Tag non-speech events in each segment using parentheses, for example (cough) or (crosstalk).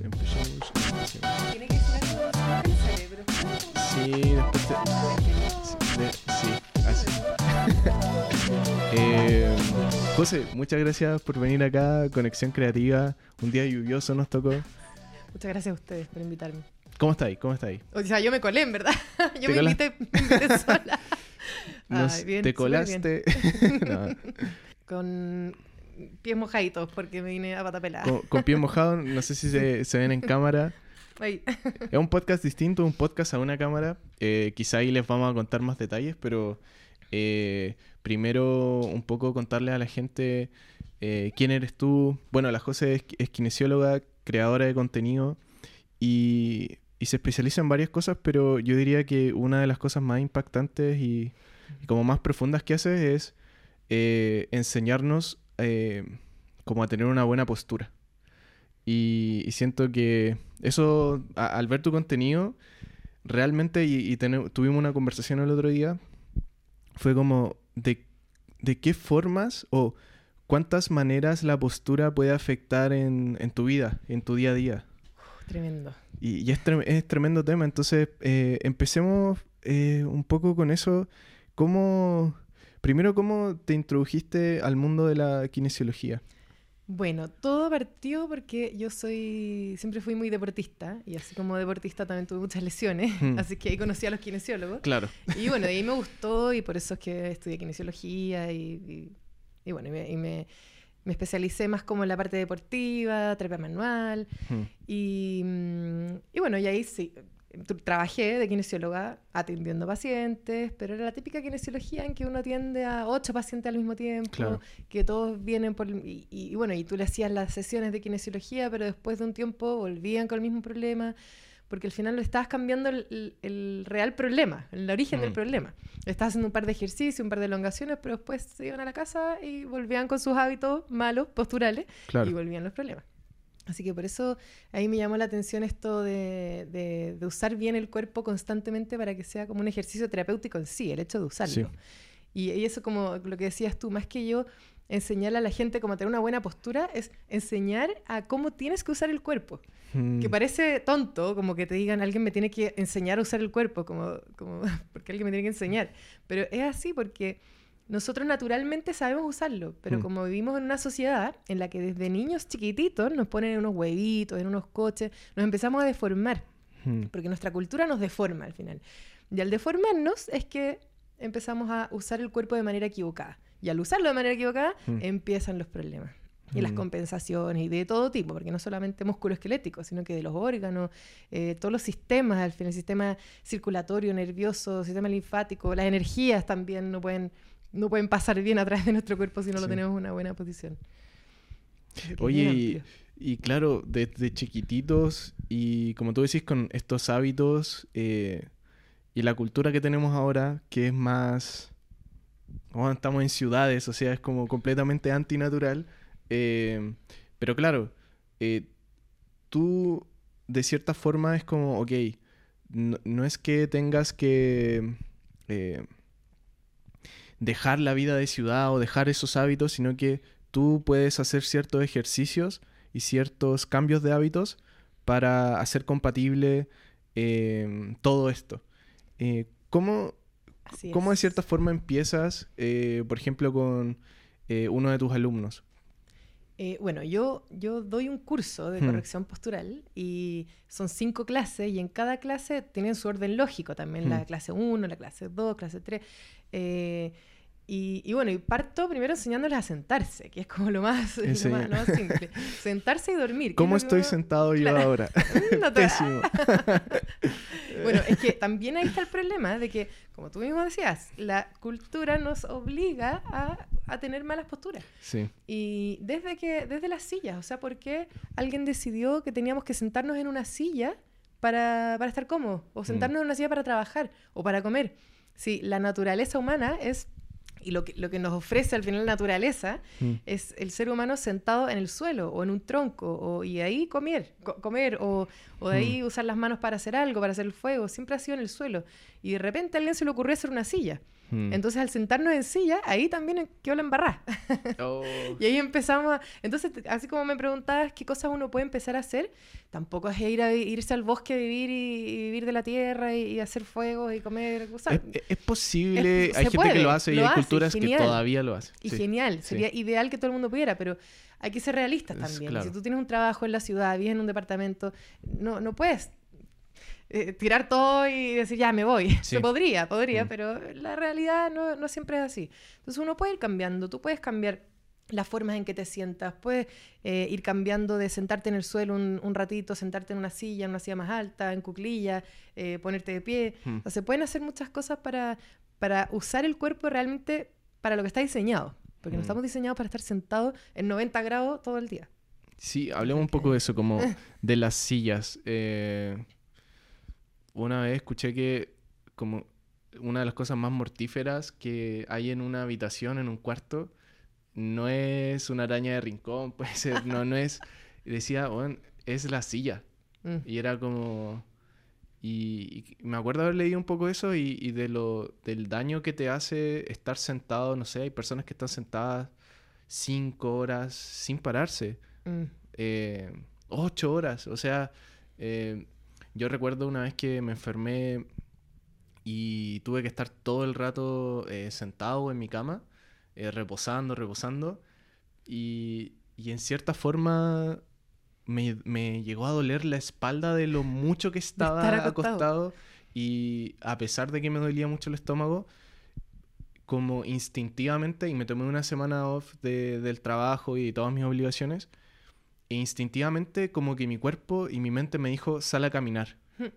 empecemos, empecemos. Tiene que ser del cerebro. Sí, después te- sí, de- sí, así. (laughs) Eh, José, muchas gracias por venir acá, Conexión Creativa. Un día lluvioso nos tocó. Muchas gracias a ustedes por invitarme. ¿Cómo está ahí? ¿Cómo está ahí? O sea, yo me colé, en verdad. (laughs) ¿Te Yo me invité, me invité sola. (laughs) Nos- Ay, bien, ¿Te colaste? No, Con pies mojaditos porque me vine a pata pelada. con, con pie mojado, no sé si se, se ven en cámara. Ay. (laughs) Es un podcast distinto, un podcast a una cámara. Eh, quizá ahí les vamos a contar más detalles, pero eh, primero un poco contarle a la gente eh, quién eres tú. Bueno, la José es, es kinesióloga, creadora de contenido y, y se especializa en varias cosas, pero yo diría que una de las cosas más impactantes y, y como más profundas que hace es enseñarnos eh, como a tener una buena postura. Y, y siento que eso, a- al ver tu contenido, realmente, y, tuvimos una conversación el otro día, fue como de, de qué formas o cuántas maneras la postura puede afectar en, en tu vida, en tu día a día. Tremendo. Y, y es, tre- es tremendo tema. Entonces, eh, empecemos eh, un poco con eso. ¿Cómo, primero, cómo te introdujiste al mundo de la kinesiología? Bueno, todo partió porque yo soy, siempre fui muy deportista y así como deportista también tuve muchas lesiones, (laughs) Hmm. así que ahí conocí a los kinesiólogos. Claro. Y bueno, de ahí me gustó y por eso es que estudié kinesiología y, y- y bueno, y me, y me- me especialicé más como en la parte deportiva, terapia manual Mm. y, mm, y bueno, y ahí sí, trabajé de kinesióloga atendiendo pacientes, pero era la típica kinesiología en que uno atiende a ocho pacientes al mismo tiempo, Claro. que todos vienen por... Y, y- bueno, y tú le hacías las sesiones de kinesiología, pero después de un tiempo volvían con el mismo problema, porque al final lo estabas cambiando el, el- el real problema, el origen del Mm. problema. Estabas haciendo un par de ejercicios, un par de elongaciones, pero después se iban a la casa y volvían con sus hábitos malos, posturales, Claro. y volvían los problemas. Así que por eso ahí me llamó la atención esto de, de- de usar bien el cuerpo constantemente para que sea como un ejercicio terapéutico en sí, el hecho de usarlo. Sí. Y, y eso como lo que decías tú, más que yo enseñarle a la gente cómo tener una buena postura, es enseñar a cómo tienes que usar el cuerpo. Mm. Que parece tonto, como que te digan, alguien me tiene que enseñar a usar el cuerpo, como, como (laughs) porque alguien me tiene que enseñar. Pero es así porque nosotros naturalmente sabemos usarlo, pero Mm. como vivimos en una sociedad en la que desde niños chiquititos nos ponen en unos huevitos, en unos coches, nos empezamos a deformar, Mm. porque nuestra cultura nos deforma al final. Y al deformarnos es que empezamos a usar el cuerpo de manera equivocada. Y al usarlo de manera equivocada, Mm. empiezan los problemas. Y las compensaciones y de todo tipo, porque no solamente músculo esquelético, sino que de los órganos, eh, todos los sistemas, al final, el sistema circulatorio, nervioso, sistema linfático, las energías también no pueden, no pueden pasar bien a través de nuestro cuerpo si no lo tenemos en una buena posición. Oye, y, claro, desde chiquititos y como tú decís, con estos hábitos eh, y la cultura que tenemos ahora, que es más... bueno, estamos en ciudades, o sea, es como completamente antinatural. eh, pero claro, eh, tú de cierta forma es como, ok, no, no es que tengas que eh, dejar la vida de ciudad o dejar esos hábitos, sino que tú puedes hacer ciertos ejercicios y ciertos cambios de hábitos para hacer compatible eh, todo esto. Eh, ¿cómo, Así cómo de cierta forma empiezas, eh, por ejemplo, con eh, uno de tus alumnos? Bueno, yo, yo doy un curso de Hmm. corrección postural y son cinco clases y en cada clase tienen su orden lógico también, la Hmm. clase 1, la clase 2, clase 3. Y, y bueno, y parto primero enseñándoles a sentarse, que es como lo más, (laughs) lo más, lo más simple. sentarse y dormir. es ¿Cómo que estoy sentado yo Claro. ahora? (laughs) No (laughs) te- Pésimo. Bueno, es que también ahí está el problema de que, como tú mismo decías, la cultura nos obliga a, a tener malas posturas. Sí. Y desde que, desde las sillas, o sea, ¿por qué alguien decidió que teníamos que sentarnos en una silla para, para estar cómodos? O sentarnos en una silla para trabajar o para comer. Si la naturaleza humana es, y lo que, lo que nos ofrece al final la naturaleza, Mm. es el ser humano sentado en el suelo o en un tronco o, y ahí comer, co- comer o, o de ahí usar las manos para hacer algo, para hacer el fuego, siempre ha sido en el suelo. Y de repente a alguien se le ocurrió hacer una silla. Mm. Entonces, al sentarnos en silla, ahí también quedó la embarrada. (laughs) Oh. y ahí empezamos a... Entonces, así como me preguntabas qué cosas uno puede empezar a hacer, tampoco es ir a, irse al bosque a vivir y, y vivir de la tierra y, y hacer fuegos y comer... Es, es posible, Es- hay gente que lo hace y lo hay hace, culturas que genial. todavía lo hacen. Y sí. genial, sí. sería ideal que todo el mundo pudiera, pero hay que ser realistas Es también. claro. Si tú tienes un trabajo en la ciudad, vives en un departamento, no, no puedes eh, tirar todo y decir, ya me voy. (laughs) Sí. Se podría, podría, Mm. pero la realidad no, no siempre es así. Entonces uno puede ir cambiando, tú puedes cambiar las formas en que te sientas, puedes eh, ir cambiando de sentarte en el suelo un, un ratito, sentarte en una silla, en una silla más alta, en cuclilla, eh, ponerte de pie. Mm. O se pueden hacer muchas cosas para, para usar el cuerpo realmente para lo que está diseñado. Porque no Mm. estamos diseñados para estar sentados en 90 grados todo el día. Sí, hablemos un poco de eso, como (laughs) de las sillas. Eh, una vez escuché que como una de las cosas más mortíferas que hay en una habitación, en un cuarto, no es una araña de rincón, (laughs) puede ser, no, no es... Decía, bueno, es la silla. Mm. Y era como... Y, y me acuerdo haber leído un poco eso y, y de lo, del daño que te hace estar sentado, no sé, hay personas que están sentadas cinco horas sin pararse Mm. eh, ocho horas. O sea, eh, yo recuerdo una vez que me enfermé y tuve que estar todo el rato eh, sentado en mi cama, eh, reposando, reposando. Y, y en cierta forma me, me llegó a doler la espalda de lo mucho que estaba acostado. acostado. Y a pesar de que me dolía mucho el estómago, como instintivamente, y me tomé una semana off de- del trabajo y todas mis obligaciones, e instintivamente como que mi cuerpo y mi mente me dijo, sal a caminar. Hmm.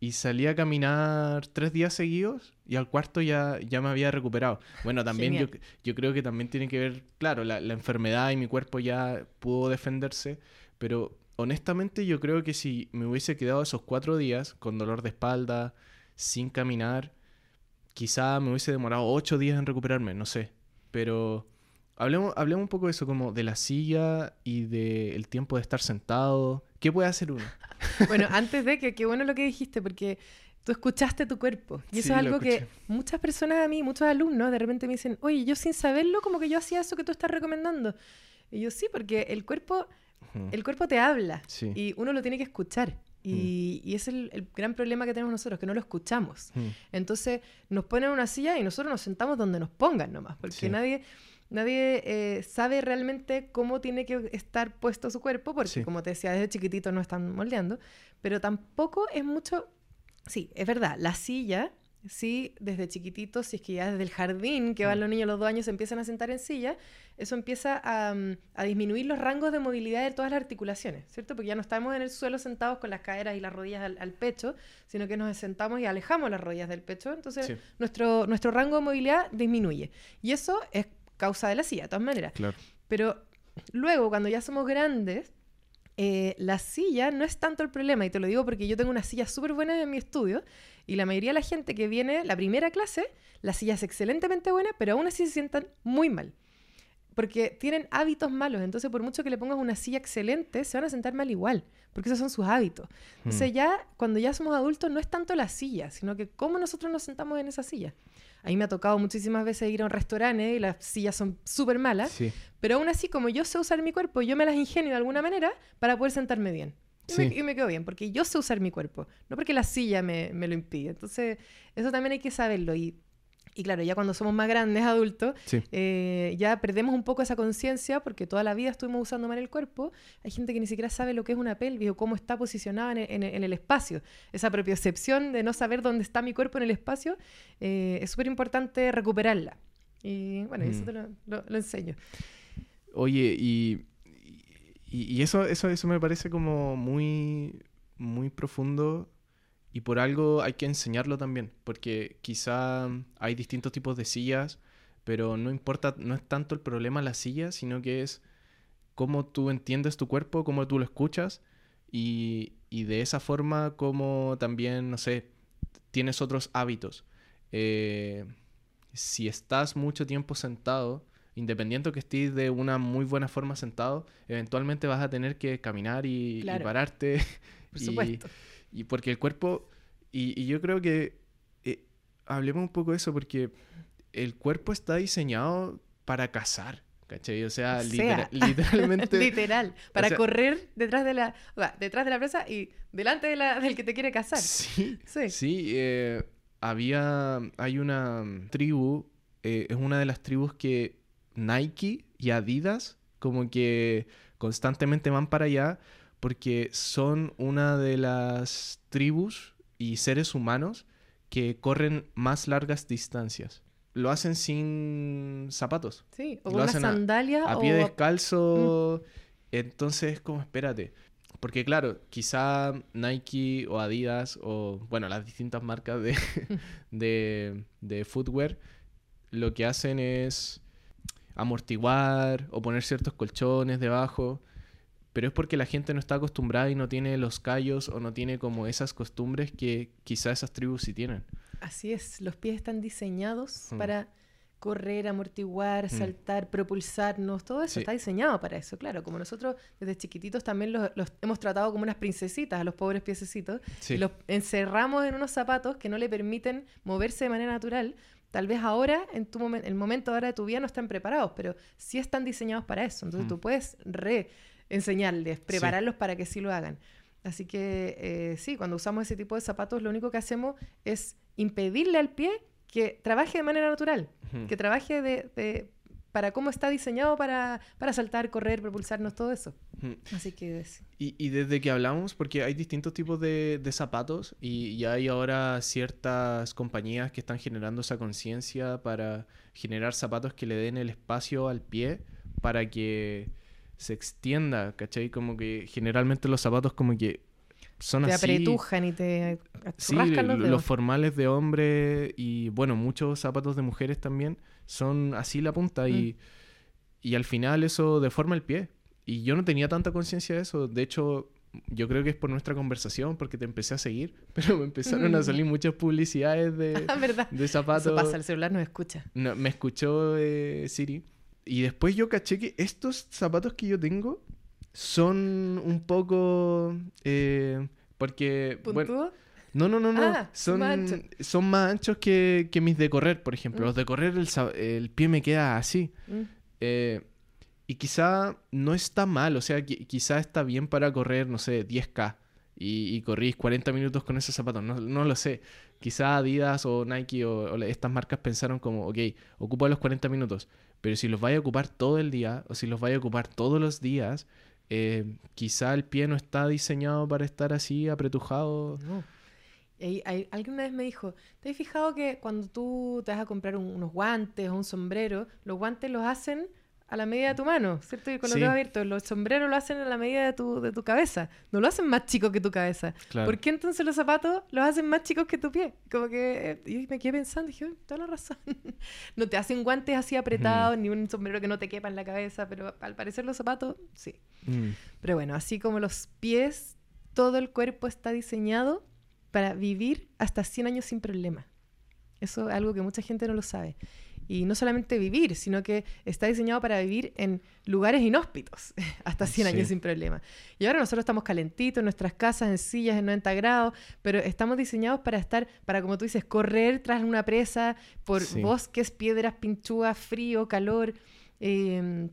Y salí a caminar tres días seguidos y al cuarto ya, ya me había recuperado. Bueno, también yo, yo creo que también tiene que ver, claro, la, la enfermedad y mi cuerpo ya pudo defenderse, pero honestamente yo creo que si me hubiese quedado esos cuatro días con dolor de espalda, sin caminar, quizá me hubiese demorado ocho días en recuperarme, no sé. Pero hablemos, hablemos un poco de eso, como de la silla y del tiempo de estar sentado. ¿Qué puede hacer uno? (laughs) Bueno, antes de que, qué bueno lo que dijiste, porque tú escuchaste tu cuerpo. Y eso Sí, es algo que muchas personas a mí, muchos alumnos, de repente me dicen, oye, yo sin saberlo, como que yo hacía eso que tú estás recomendando. Y yo sí, porque el cuerpo, el cuerpo te habla Sí. y uno lo tiene que escuchar. Y, y ese es el, el gran problema que tenemos nosotros, que no lo escuchamos. Mm. Entonces nos ponen en una silla y nosotros nos sentamos donde nos pongan nomás, porque Sí. nadie, nadie eh, sabe realmente cómo tiene que estar puesto su cuerpo, porque Sí. como te decía, desde chiquitito no están moldeando, pero tampoco es mucho... Sí, es verdad, la silla, sí, desde chiquitito, si es que ya desde el jardín, que van Mm. los niños a los dos años, se empiezan a sentar en silla, eso empieza a, mm, a disminuir los rangos de movilidad de todas las articulaciones, ¿cierto? Porque ya no estamos en el suelo sentados con las caderas y las rodillas al, al pecho, sino que nos sentamos y alejamos las rodillas del pecho, entonces Sí. nuestro, nuestro rango de movilidad disminuye. Y eso es causa de la silla, de todas maneras. Claro. Pero luego, cuando ya somos grandes, eh, la silla no es tanto el problema, y te lo digo porque yo tengo una silla súper buena en mi estudio, y la mayoría de la gente que viene la primera clase, la silla es excelentemente buena, pero aún así se sientan muy mal. Porque tienen hábitos malos, entonces por mucho que le pongas una silla excelente, se van a sentar mal igual, porque esos son sus hábitos. Entonces Mm. ya, cuando ya somos adultos, no es tanto la silla, sino que cómo nosotros nos sentamos en esa silla. A mí me ha tocado muchísimas veces ir a un restaurante y las sillas son súper malas, Sí. pero aún así, como yo sé usar mi cuerpo, yo me las ingenio de alguna manera para poder sentarme bien. Y, me, Sí. y me quedo bien, porque yo sé usar mi cuerpo, no porque la silla me, me lo impide. Entonces, eso también hay que saberlo. Y, y claro, ya cuando somos más grandes, adultos, Sí. eh, ya perdemos un poco esa conciencia porque toda la vida estuvimos usando mal el cuerpo. Hay gente que ni siquiera sabe lo que es una pelvis o cómo está posicionada en, en- en el espacio. Esa propiocepción de no saber dónde está mi cuerpo en el espacio eh, es súper importante recuperarla. Y bueno, eso Mm. te lo, lo- lo enseño. Oye, y, y, y eso, eso, eso me parece como muy, muy profundo y por algo hay que enseñarlo también, porque quizá hay distintos tipos de sillas, pero no importa, no es tanto el problema la silla, sino que es cómo tú entiendes tu cuerpo, cómo tú lo escuchas y, y de esa forma como también, no sé, tienes otros hábitos. Eh, si estás mucho tiempo sentado, independiente que estés de una muy buena forma sentado, eventualmente vas a tener que caminar y, y Claro. pararte. Por (laughs) y, supuesto. Y porque el cuerpo, y, y yo creo que eh, hablemos un poco de eso porque el cuerpo está diseñado para cazar. ¿Cachai? O sea, O (laughs) literalmente. Literal. Para sea- correr detrás de la, o sea, detrás de la presa y delante de la, del que te quiere cazar. Sí, Sí. sí. eh, había. Hay una tribu. eh, es una de las tribus que Nike y Adidas, como que constantemente van para allá, porque son una de las tribus y seres humanos que corren más largas distancias. Lo hacen sin zapatos. Sí, o con una a- sandalia a o pie a- descalzo. Entonces, como espérate. Porque claro, quizá Nike o Adidas o, bueno, las distintas marcas de, (laughs) de, de footwear, lo que hacen es amortiguar o poner ciertos colchones debajo. Pero es porque la gente no está acostumbrada y no tiene los callos o no tiene como esas costumbres que quizá esas tribus sí tienen. Así es, los pies están diseñados Mm. para correr, amortiguar, saltar, propulsarnos, todo eso Sí. está diseñado para eso, claro. Como nosotros desde chiquititos también los, los hemos tratado como unas princesitas a los pobres piececitos Sí. y los encerramos en unos zapatos que no le permiten moverse de manera natural. Tal vez ahora, en tu momen- el momento ahora de tu vida, no están preparados, pero sí están diseñados para eso. Entonces Mm. tú puedes re enseñarles, prepararlos para que sí lo hagan. Así que eh, sí, cuando usamos ese tipo de zapatos, lo único que hacemos es impedirle al pie que trabaje de manera natural, que trabaje de, de- para cómo está diseñado para, para saltar, correr, propulsarnos, todo eso. Así que sí. Y, y desde que hablamos, porque hay distintos tipos de, de zapatos y, y hay ahora ciertas compañías que están generando esa conciencia para generar zapatos que le den el espacio al pie para que se extienda, ¿cachai? Como que generalmente los zapatos como que son te así. apretujan y te Sí, rascan los los formales de hombre y bueno, muchos zapatos de mujeres también son así la punta y, y al final eso deforma el pie. Y yo no tenía tanta conciencia de eso. De hecho, yo creo que es por nuestra conversación, porque te empecé a seguir, (laughs) pero me empezaron a salir muchas publicidades de, (laughs) Ah, de Eso zapatos. pasa, el celular nos escucha. No, me escuchó eh, Siri. Y después yo caché que estos zapatos que yo tengo son un poco... eh, porque... no, no, no, no. Ah, son, más ancho. son más anchos que, que mis de correr, por ejemplo. Mm. Los de correr el, el pie me queda así. Mm. Eh, y quizá no está mal, o sea, qui- quizá está bien para correr, no sé, 10K. Y, y corrís 40 minutos con esos zapatos, no, no lo sé. Quizá Adidas o Nike o, o estas marcas pensaron como, ok, ocupa los 40 minutos, pero si los vais a ocupar todo el día o si los vais a ocupar todos los días, eh, quizá el pie no está diseñado para estar así apretujado. No. Y ahí- alguien una vez me dijo, ¿te has fijado que cuando tú te vas a comprar un- unos guantes o un sombrero, los guantes los hacen a la medida de tu mano, ¿cierto? Y con los Sí. dedos abiertos, los sombreros lo hacen a la medida de tu, de tu cabeza, no lo hacen más chicos que tu cabeza. Claro. ¿Por qué entonces los zapatos los hacen más chicos que tu pie? Como que eh, y me quedé pensando, dije, "Oh, toda la razón. (laughs) no te hacen guantes así apretados, ni un sombrero que no te quepa en la cabeza, pero al parecer los zapatos, sí. Mm. Pero bueno, así como los pies, todo el cuerpo está diseñado para vivir hasta 100 años sin problema. Eso es algo que mucha gente no lo sabe. Y no solamente vivir, sino que está diseñado para vivir en lugares inhóspitos (laughs) hasta 100 Sí. años sin problema. Y ahora nosotros estamos calentitos en nuestras casas, en sillas en 90 grados, pero estamos diseñados para estar, para como tú dices, correr tras una presa por Sí. bosques, piedras, pinchúas, frío, calor. Eh,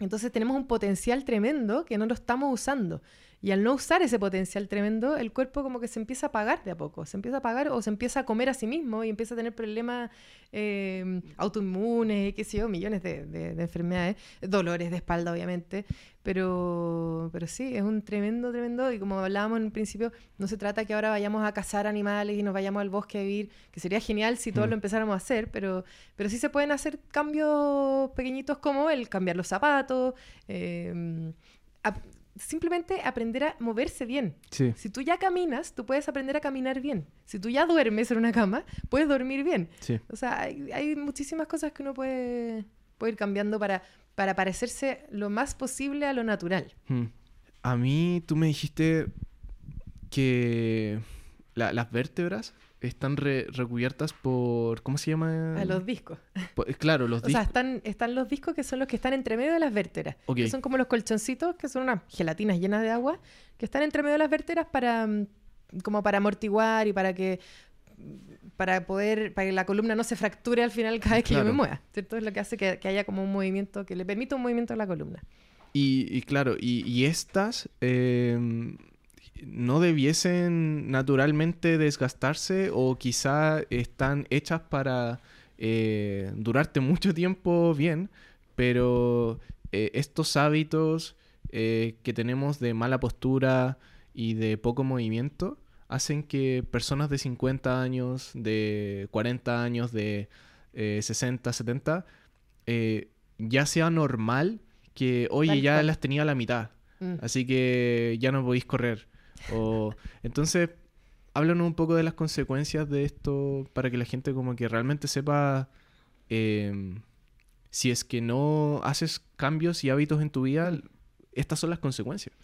entonces tenemos un potencial tremendo que no lo estamos usando. Y al no usar ese potencial tremendo, el cuerpo como que se empieza a apagar de a poco. Se empieza a apagar o se empieza a comer a sí mismo y empieza a tener problemas eh, autoinmunes, qué sé yo, millones de, de- de enfermedades, dolores de espalda obviamente. Pero, pero sí, es un tremendo, tremendo. Y como hablábamos en un principio, no se trata que ahora vayamos a cazar animales y nos vayamos al bosque a vivir, que sería genial si todos Mm. lo empezáramos a hacer, pero, pero sí se pueden hacer cambios pequeñitos como el cambiar los zapatos, eh, ap- simplemente aprender a moverse bien. Sí. Si tú ya caminas, tú puedes aprender a caminar bien. Si tú ya duermes en una cama, puedes dormir bien. Sí. O sea, hay, hay muchísimas cosas que uno puede, puede ir cambiando para, para parecerse lo más posible a lo natural. Mm. A mí tú me dijiste que la- las vértebras están re- recubiertas por... ¿Cómo se llama? A los discos. Po- claro, los (laughs) O sea, discos. están, están los discos que son los que están entre medio de las vértebras. Ok. Que son como los colchoncitos, que son unas gelatinas llenas de agua, que están entre medio de las vértebras para mm, como para amortiguar y para que mm, para poder, para que la columna no se fracture al final cada vez que yo me mueva, ¿cierto? Es lo que hace que, que haya como un movimiento, que le permita un movimiento a la columna. Y, y claro, y, y estas eh, no debiesen naturalmente desgastarse o quizá están hechas para eh, durarte mucho tiempo bien, pero eh, estos hábitos eh, que tenemos de mala postura y de poco movimiento hacen que personas de 50 años, de 40 años, de eh, 60, 70, eh, ya sea normal que, oye, ya las tenía a la mitad, Mm. así que ya no podéis correr. O, entonces, háblanos un poco de las consecuencias de esto para que la gente como que realmente sepa eh, si es que no haces cambios y hábitos en tu vida, estas son las consecuencias.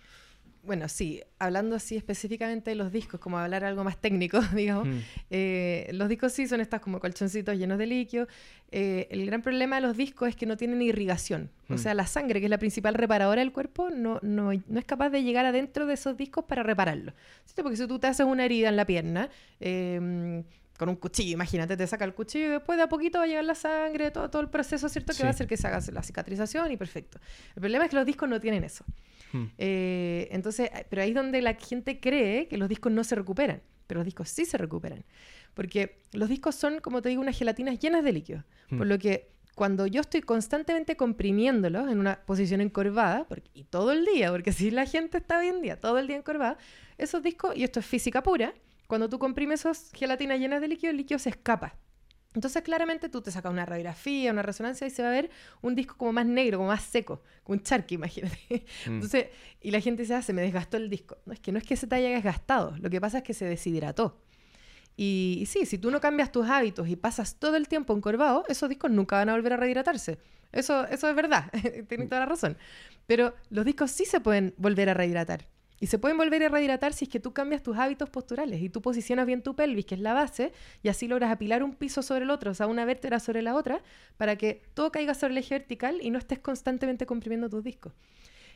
Bueno, sí, hablando así específicamente de los discos, como hablar algo más técnico, (laughs) digamos, Mm, eh, los discos sí son estas como colchoncitos llenos de líquido. Eh, el gran problema de los discos es que no tienen irrigación. O Mm. sea, la sangre, que es la principal reparadora del cuerpo, no, no, no es capaz de llegar adentro de esos discos para repararlo. ¿Cierto? Porque si tú te haces una herida en la pierna, eh, con un cuchillo, imagínate, te saca el cuchillo y después de a poquito va a llegar la sangre, todo, todo el proceso, ¿cierto? Que Sí. va a hacer que se haga la cicatrización y perfecto. El problema es que los discos no tienen eso. Mm, Eh, entonces, eh, pero ahí es donde la gente cree que los discos no se recuperan, pero los discos sí se recuperan. Porque los discos son, como te digo, unas gelatinas llenas de líquido. Por Mm. lo que cuando yo estoy constantemente comprimiéndolos en una posición encorvada, porque- y todo el día, porque si la gente está hoy en día todo el día encorvada, esos discos, y esto es física pura, cuando tú comprimes esas gelatinas llenas de líquido, el líquido se escapa. Entonces, claramente tú te sacas una radiografía, una resonancia y se va a ver un disco como más negro, como más seco, como un charqui, (laughs) imagínate. mm. Entonces, y la gente dice, ah, se me desgastó el disco. No, es que no es que se te haya desgastado, lo que pasa es que se deshidrató. Y, y sí, si tú no cambias tus hábitos y pasas todo el tiempo encorvado, esos discos nunca van a volver a rehidratarse. Eso, eso es verdad, (laughs) tienes toda la razón. Pero los discos sí se pueden volver a rehidratar. Y se pueden volver a rehidratar si es que tú cambias tus hábitos posturales y tú posicionas bien tu pelvis, que es la base, y así logras apilar un piso sobre el otro, o sea, una vértebra sobre la otra, para que todo caiga sobre el eje vertical y no estés constantemente comprimiendo tus discos.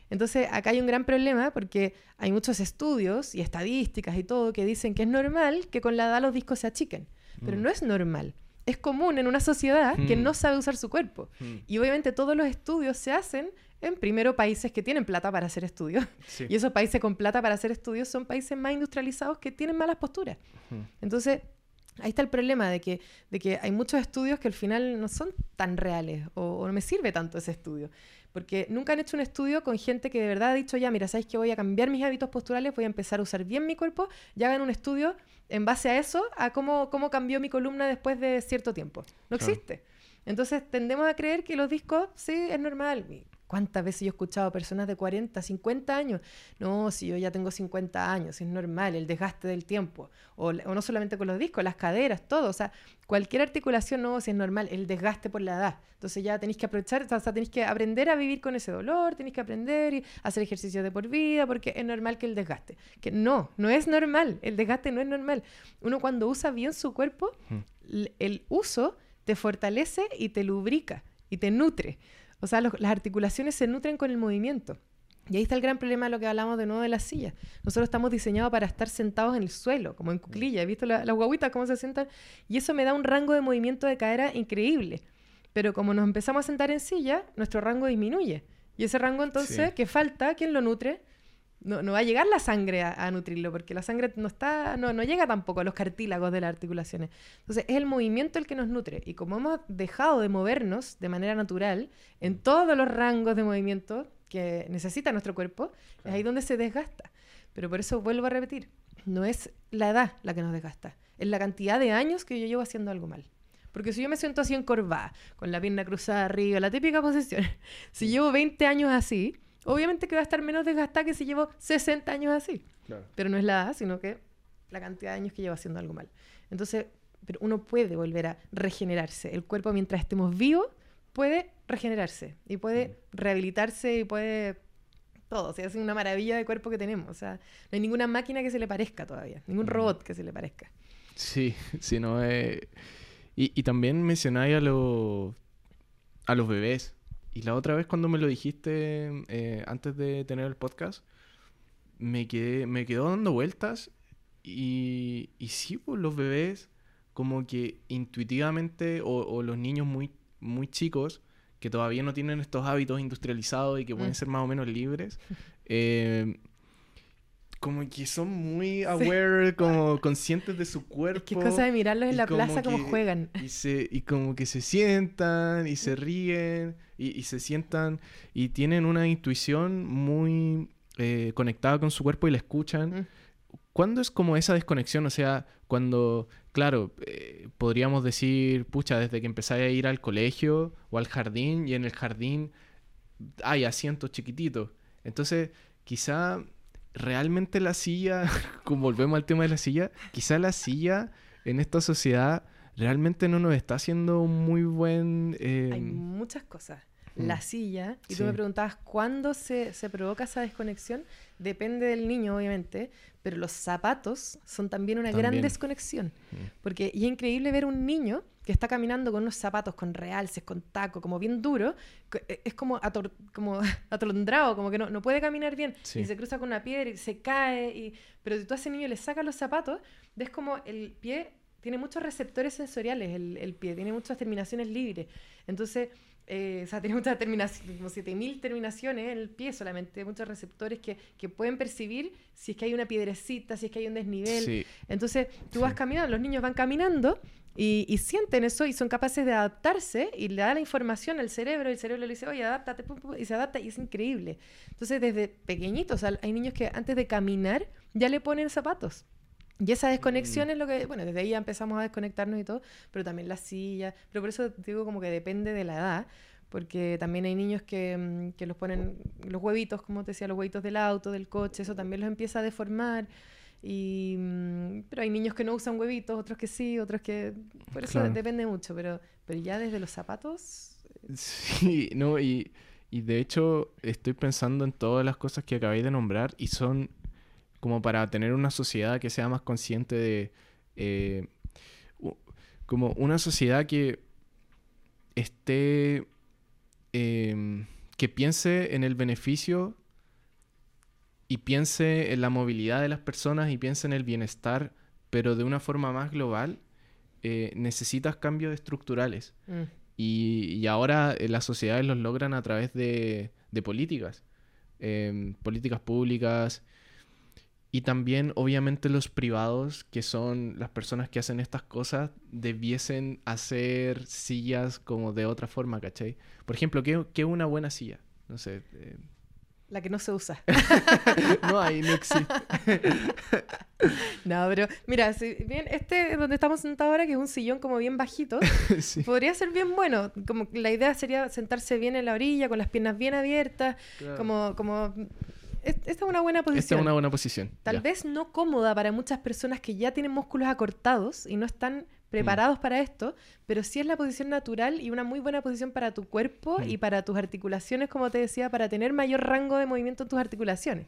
Entonces, acá hay un gran problema porque hay muchos estudios y estadísticas y todo que dicen que es normal que con la edad los discos se achiquen, pero Mm. no es normal. Es común en una sociedad que Mm. no sabe usar su cuerpo. Mm, Y obviamente todos los estudios se hacen en primero países que tienen plata para hacer estudios. sí. Y esos países con plata para hacer estudios son países más industrializados que tienen malas posturas. Entonces, ahí está el problema de que, de que hay muchos estudios que al final no son tan reales o, o no me sirve tanto ese estudio. Porque nunca han hecho un estudio con gente que de verdad ha dicho, ya, mira, ¿sabes que voy a cambiar mis hábitos posturales? Voy a empezar a usar bien mi cuerpo. Y hagan un estudio en base a eso, a cómo, cómo cambió mi columna después de cierto tiempo. No Claro. existe. Entonces tendemos a creer que los discos, sí, es normal. ¿Cuántas veces yo he escuchado a personas de 40, 50 años? No, si yo ya tengo 50 años, es normal, el desgaste del tiempo. O, o no solamente con los discos, las caderas, todo. O sea, cualquier articulación, no, si es normal, el desgaste por la edad. Entonces ya tenéis que aprovechar, o sea, tenéis que aprender a vivir con ese dolor, tenéis que aprender y hacer ejercicios de por vida, porque es normal que el desgaste. Que no, no es normal, el desgaste no es normal. Uno cuando usa bien su cuerpo, l- el uso te fortalece y te lubrica y te nutre. O sea, los- las articulaciones se nutren con el movimiento. Y ahí está el gran problema de lo que hablamos de nuevo de las sillas. Nosotros estamos diseñados para estar sentados en el suelo, como en cuclilla. ¿He visto la- las guaguitas cómo se sientan? Y eso me da un rango de movimiento de cadera increíble. Pero como nos empezamos a sentar en silla, nuestro rango disminuye. Y ese rango entonces, Sí. que falta, ¿quién lo nutre? No, no va a llegar la sangre a, a nutrirlo, porque la sangre no, está, no, no llega tampoco a los cartílagos de las articulaciones. Entonces, es el movimiento el que nos nutre. Y como hemos dejado de movernos de manera natural en todos los rangos de movimiento que necesita nuestro cuerpo, es ahí donde se desgasta. Pero por eso vuelvo a repetir, no es la edad la que nos desgasta, es la cantidad de años que yo llevo haciendo algo mal. Porque si yo me siento así encorvada, con la pierna cruzada arriba, la típica posición, (laughs) si llevo 20 años así, obviamente que va a estar menos desgastada que si llevo 60 años así. Claro. Pero no es la edad, sino que la cantidad de años que llevo haciendo algo mal. Entonces, pero uno puede volver a regenerarse. El cuerpo, mientras estemos vivos, puede regenerarse y puede rehabilitarse y puede todo. O sea, es una maravilla de cuerpo que tenemos. O sea, no hay ninguna máquina que se le parezca todavía, ningún Mm. robot que se le parezca. Sí, (laughs) sí, no eh, y, y también mencionáis a los a los bebés. Y la otra vez cuando me lo dijiste eh, antes de tener el podcast, me quedé, me quedó dando vueltas. Y, y sí, pues los bebés como que intuitivamente, o, o los niños muy, muy chicos, que todavía no tienen estos hábitos industrializados y que pueden Mm. ser más o menos libres, (laughs) eh, como que son muy aware, como conscientes de su cuerpo. Es es cosa de mirarlos en la plaza como que- juegan. Y, se, y como que se sientan y se ríen y, y se sientan y tienen una intuición muy eh, conectada con su cuerpo y la escuchan. Mm. ¿Cuándo es como esa desconexión? O sea, cuando, claro, eh, podríamos decir, pucha, desde que empecé a ir al colegio o al jardín y en el jardín hay asientos chiquititos. Entonces, quizá realmente la silla, (laughs) como volvemos al tema de la silla, quizá la silla en esta sociedad realmente no nos está haciendo un muy buen... eh, Hay muchas cosas. Mm. La silla, y Sí. tú me preguntabas cuándo se, se provoca esa desconexión, depende del niño, obviamente, pero los zapatos son también una gran desconexión. Mm. Porque y es increíble ver un niño que está caminando con unos zapatos con realces, con taco, como bien duro, eh, es como, ator- como (laughs) atolondrado, como que no, no puede caminar bien, Sí. y se cruza con una piedra y se cae, y... pero si tú a ese niño le sacas los zapatos, ves como el pie tiene muchos receptores sensoriales, el, el pie, tiene muchas terminaciones libres. Entonces, eh, o sea, (laughs) tiene muchas terminaciones, como 7000 terminaciones en el pie solamente, muchos receptores que, que pueden percibir si es que hay una piedrecita, si es que hay un desnivel. Sí, Entonces, tú vas caminando, los niños van caminando y, y sienten eso y son capaces de adaptarse y le da la información al cerebro y el cerebro le dice, oye, adáptate, pum, pum, y se adapta y es increíble. Entonces, desde pequeñitos, o sea, hay niños que antes de caminar ya le ponen zapatos. Y esa desconexión Mm. es lo que, bueno, desde ahí ya empezamos a desconectarnos y todo, pero también la silla, pero por eso digo como que depende de la edad, porque también hay niños que, mm, que los ponen, los huevitos, como te decía, los huevitos del auto, del coche, eso también los empieza a deformar. Y, mm, pero hay niños que no usan huevitos, otros que sí, otros que... Por eso Claro. depende mucho, pero, pero ya desde los zapatos... Sí, no, y, y de hecho estoy pensando en todas las cosas que acabáis de nombrar y son como para tener una sociedad que sea más consciente de... eh, como una sociedad que esté... em, que piense en el beneficio y piense en la movilidad de las personas y piense en el bienestar, pero de una forma más global, eh, necesitas cambios estructurales. mm, Y, y ahora eh, las sociedades los logran a través de, de políticas, em, políticas públicas y también obviamente los privados, que son las personas que hacen estas cosas, debiesen hacer sillas como de otra forma, ¿cachai? Por ejemplo, ¿qué, qué es una buena silla? No sé. eh, la que no se usa. (laughs) no hay, no existe. (laughs) No, pero mira, si bien este donde estamos sentados ahora, que es un sillón como bien bajito, (laughs) Sí, podría ser bien bueno. Como la idea sería sentarse bien en la orilla, con las piernas bien abiertas, claro. como, como esta es una buena posición. Esta es una buena posición. Tal ya. vez no cómoda para muchas personas que ya tienen músculos acortados y no están preparados para esto, pero sí es la posición natural y una muy buena posición para tu cuerpo Mm. y para tus articulaciones, como te decía, para tener mayor rango de movimiento en tus articulaciones.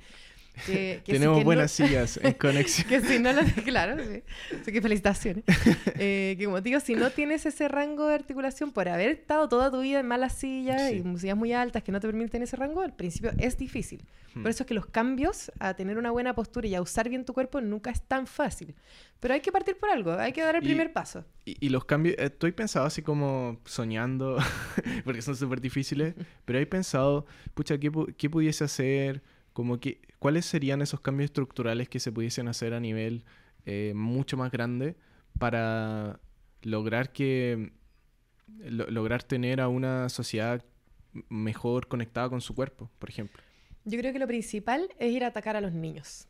Que- que Tenemos que no- buenas sillas en (laughs) conexión. que si no lo claro, sí. Así que felicitaciones. (laughs) Eh, que como te digo, si no tienes ese rango de articulación por haber estado toda tu vida en malas sillas Sí. y sillas muy altas que no te permiten ese rango, al principio es difícil. Hmm. Por eso es que los cambios a tener una buena postura y a usar bien tu cuerpo nunca es tan fácil. Pero hay que partir por algo, hay que dar el Y- primer paso. Y, y los cambios, estoy pensado así como soñando, (laughs) porque son súper difíciles, pero he pensado, pucha, ¿qué, pu- qué pudiese hacer? Como que, ¿Cuáles serían esos cambios estructurales que se pudiesen hacer a nivel eh, mucho más grande para lograr que lo- lograr tener a una sociedad mejor conectada con su cuerpo, por ejemplo? Yo creo que lo principal es ir a atacar a los niños.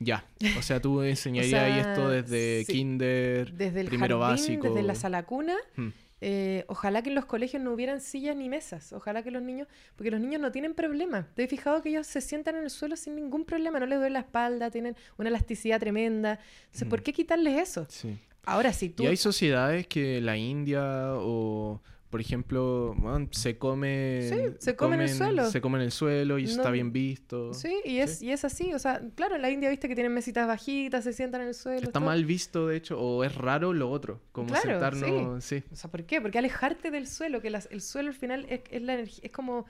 Ya, o sea, tú (laughs) enseñarías ahí esto desde sí. kinder, Desde el primero jardín, básico. desde la sala cuna, Hmm. Eh, ojalá que en los colegios no hubieran sillas ni mesas. Ojalá que los niños, porque los niños no tienen problema. Te he fijado que ellos se sientan en el suelo sin ningún problema, no les duele la espalda, tienen una elasticidad tremenda. Entonces, ¿por Mm. qué quitarles eso? Sí. Ahora, si tú... Y hay sociedades que la India o, por ejemplo, bueno, se come... Sí, se come en el suelo. Se come en el suelo y está bien visto. Sí, y es, y es así. O sea, claro, en la India viste que tienen mesitas bajitas, se sientan en el suelo. Está todo. mal visto, de hecho, o es raro lo otro, como Claro, sentarnos... Sí. O sea, ¿por qué? Porque alejarte del suelo, que las- el suelo al final es, es la energía, es como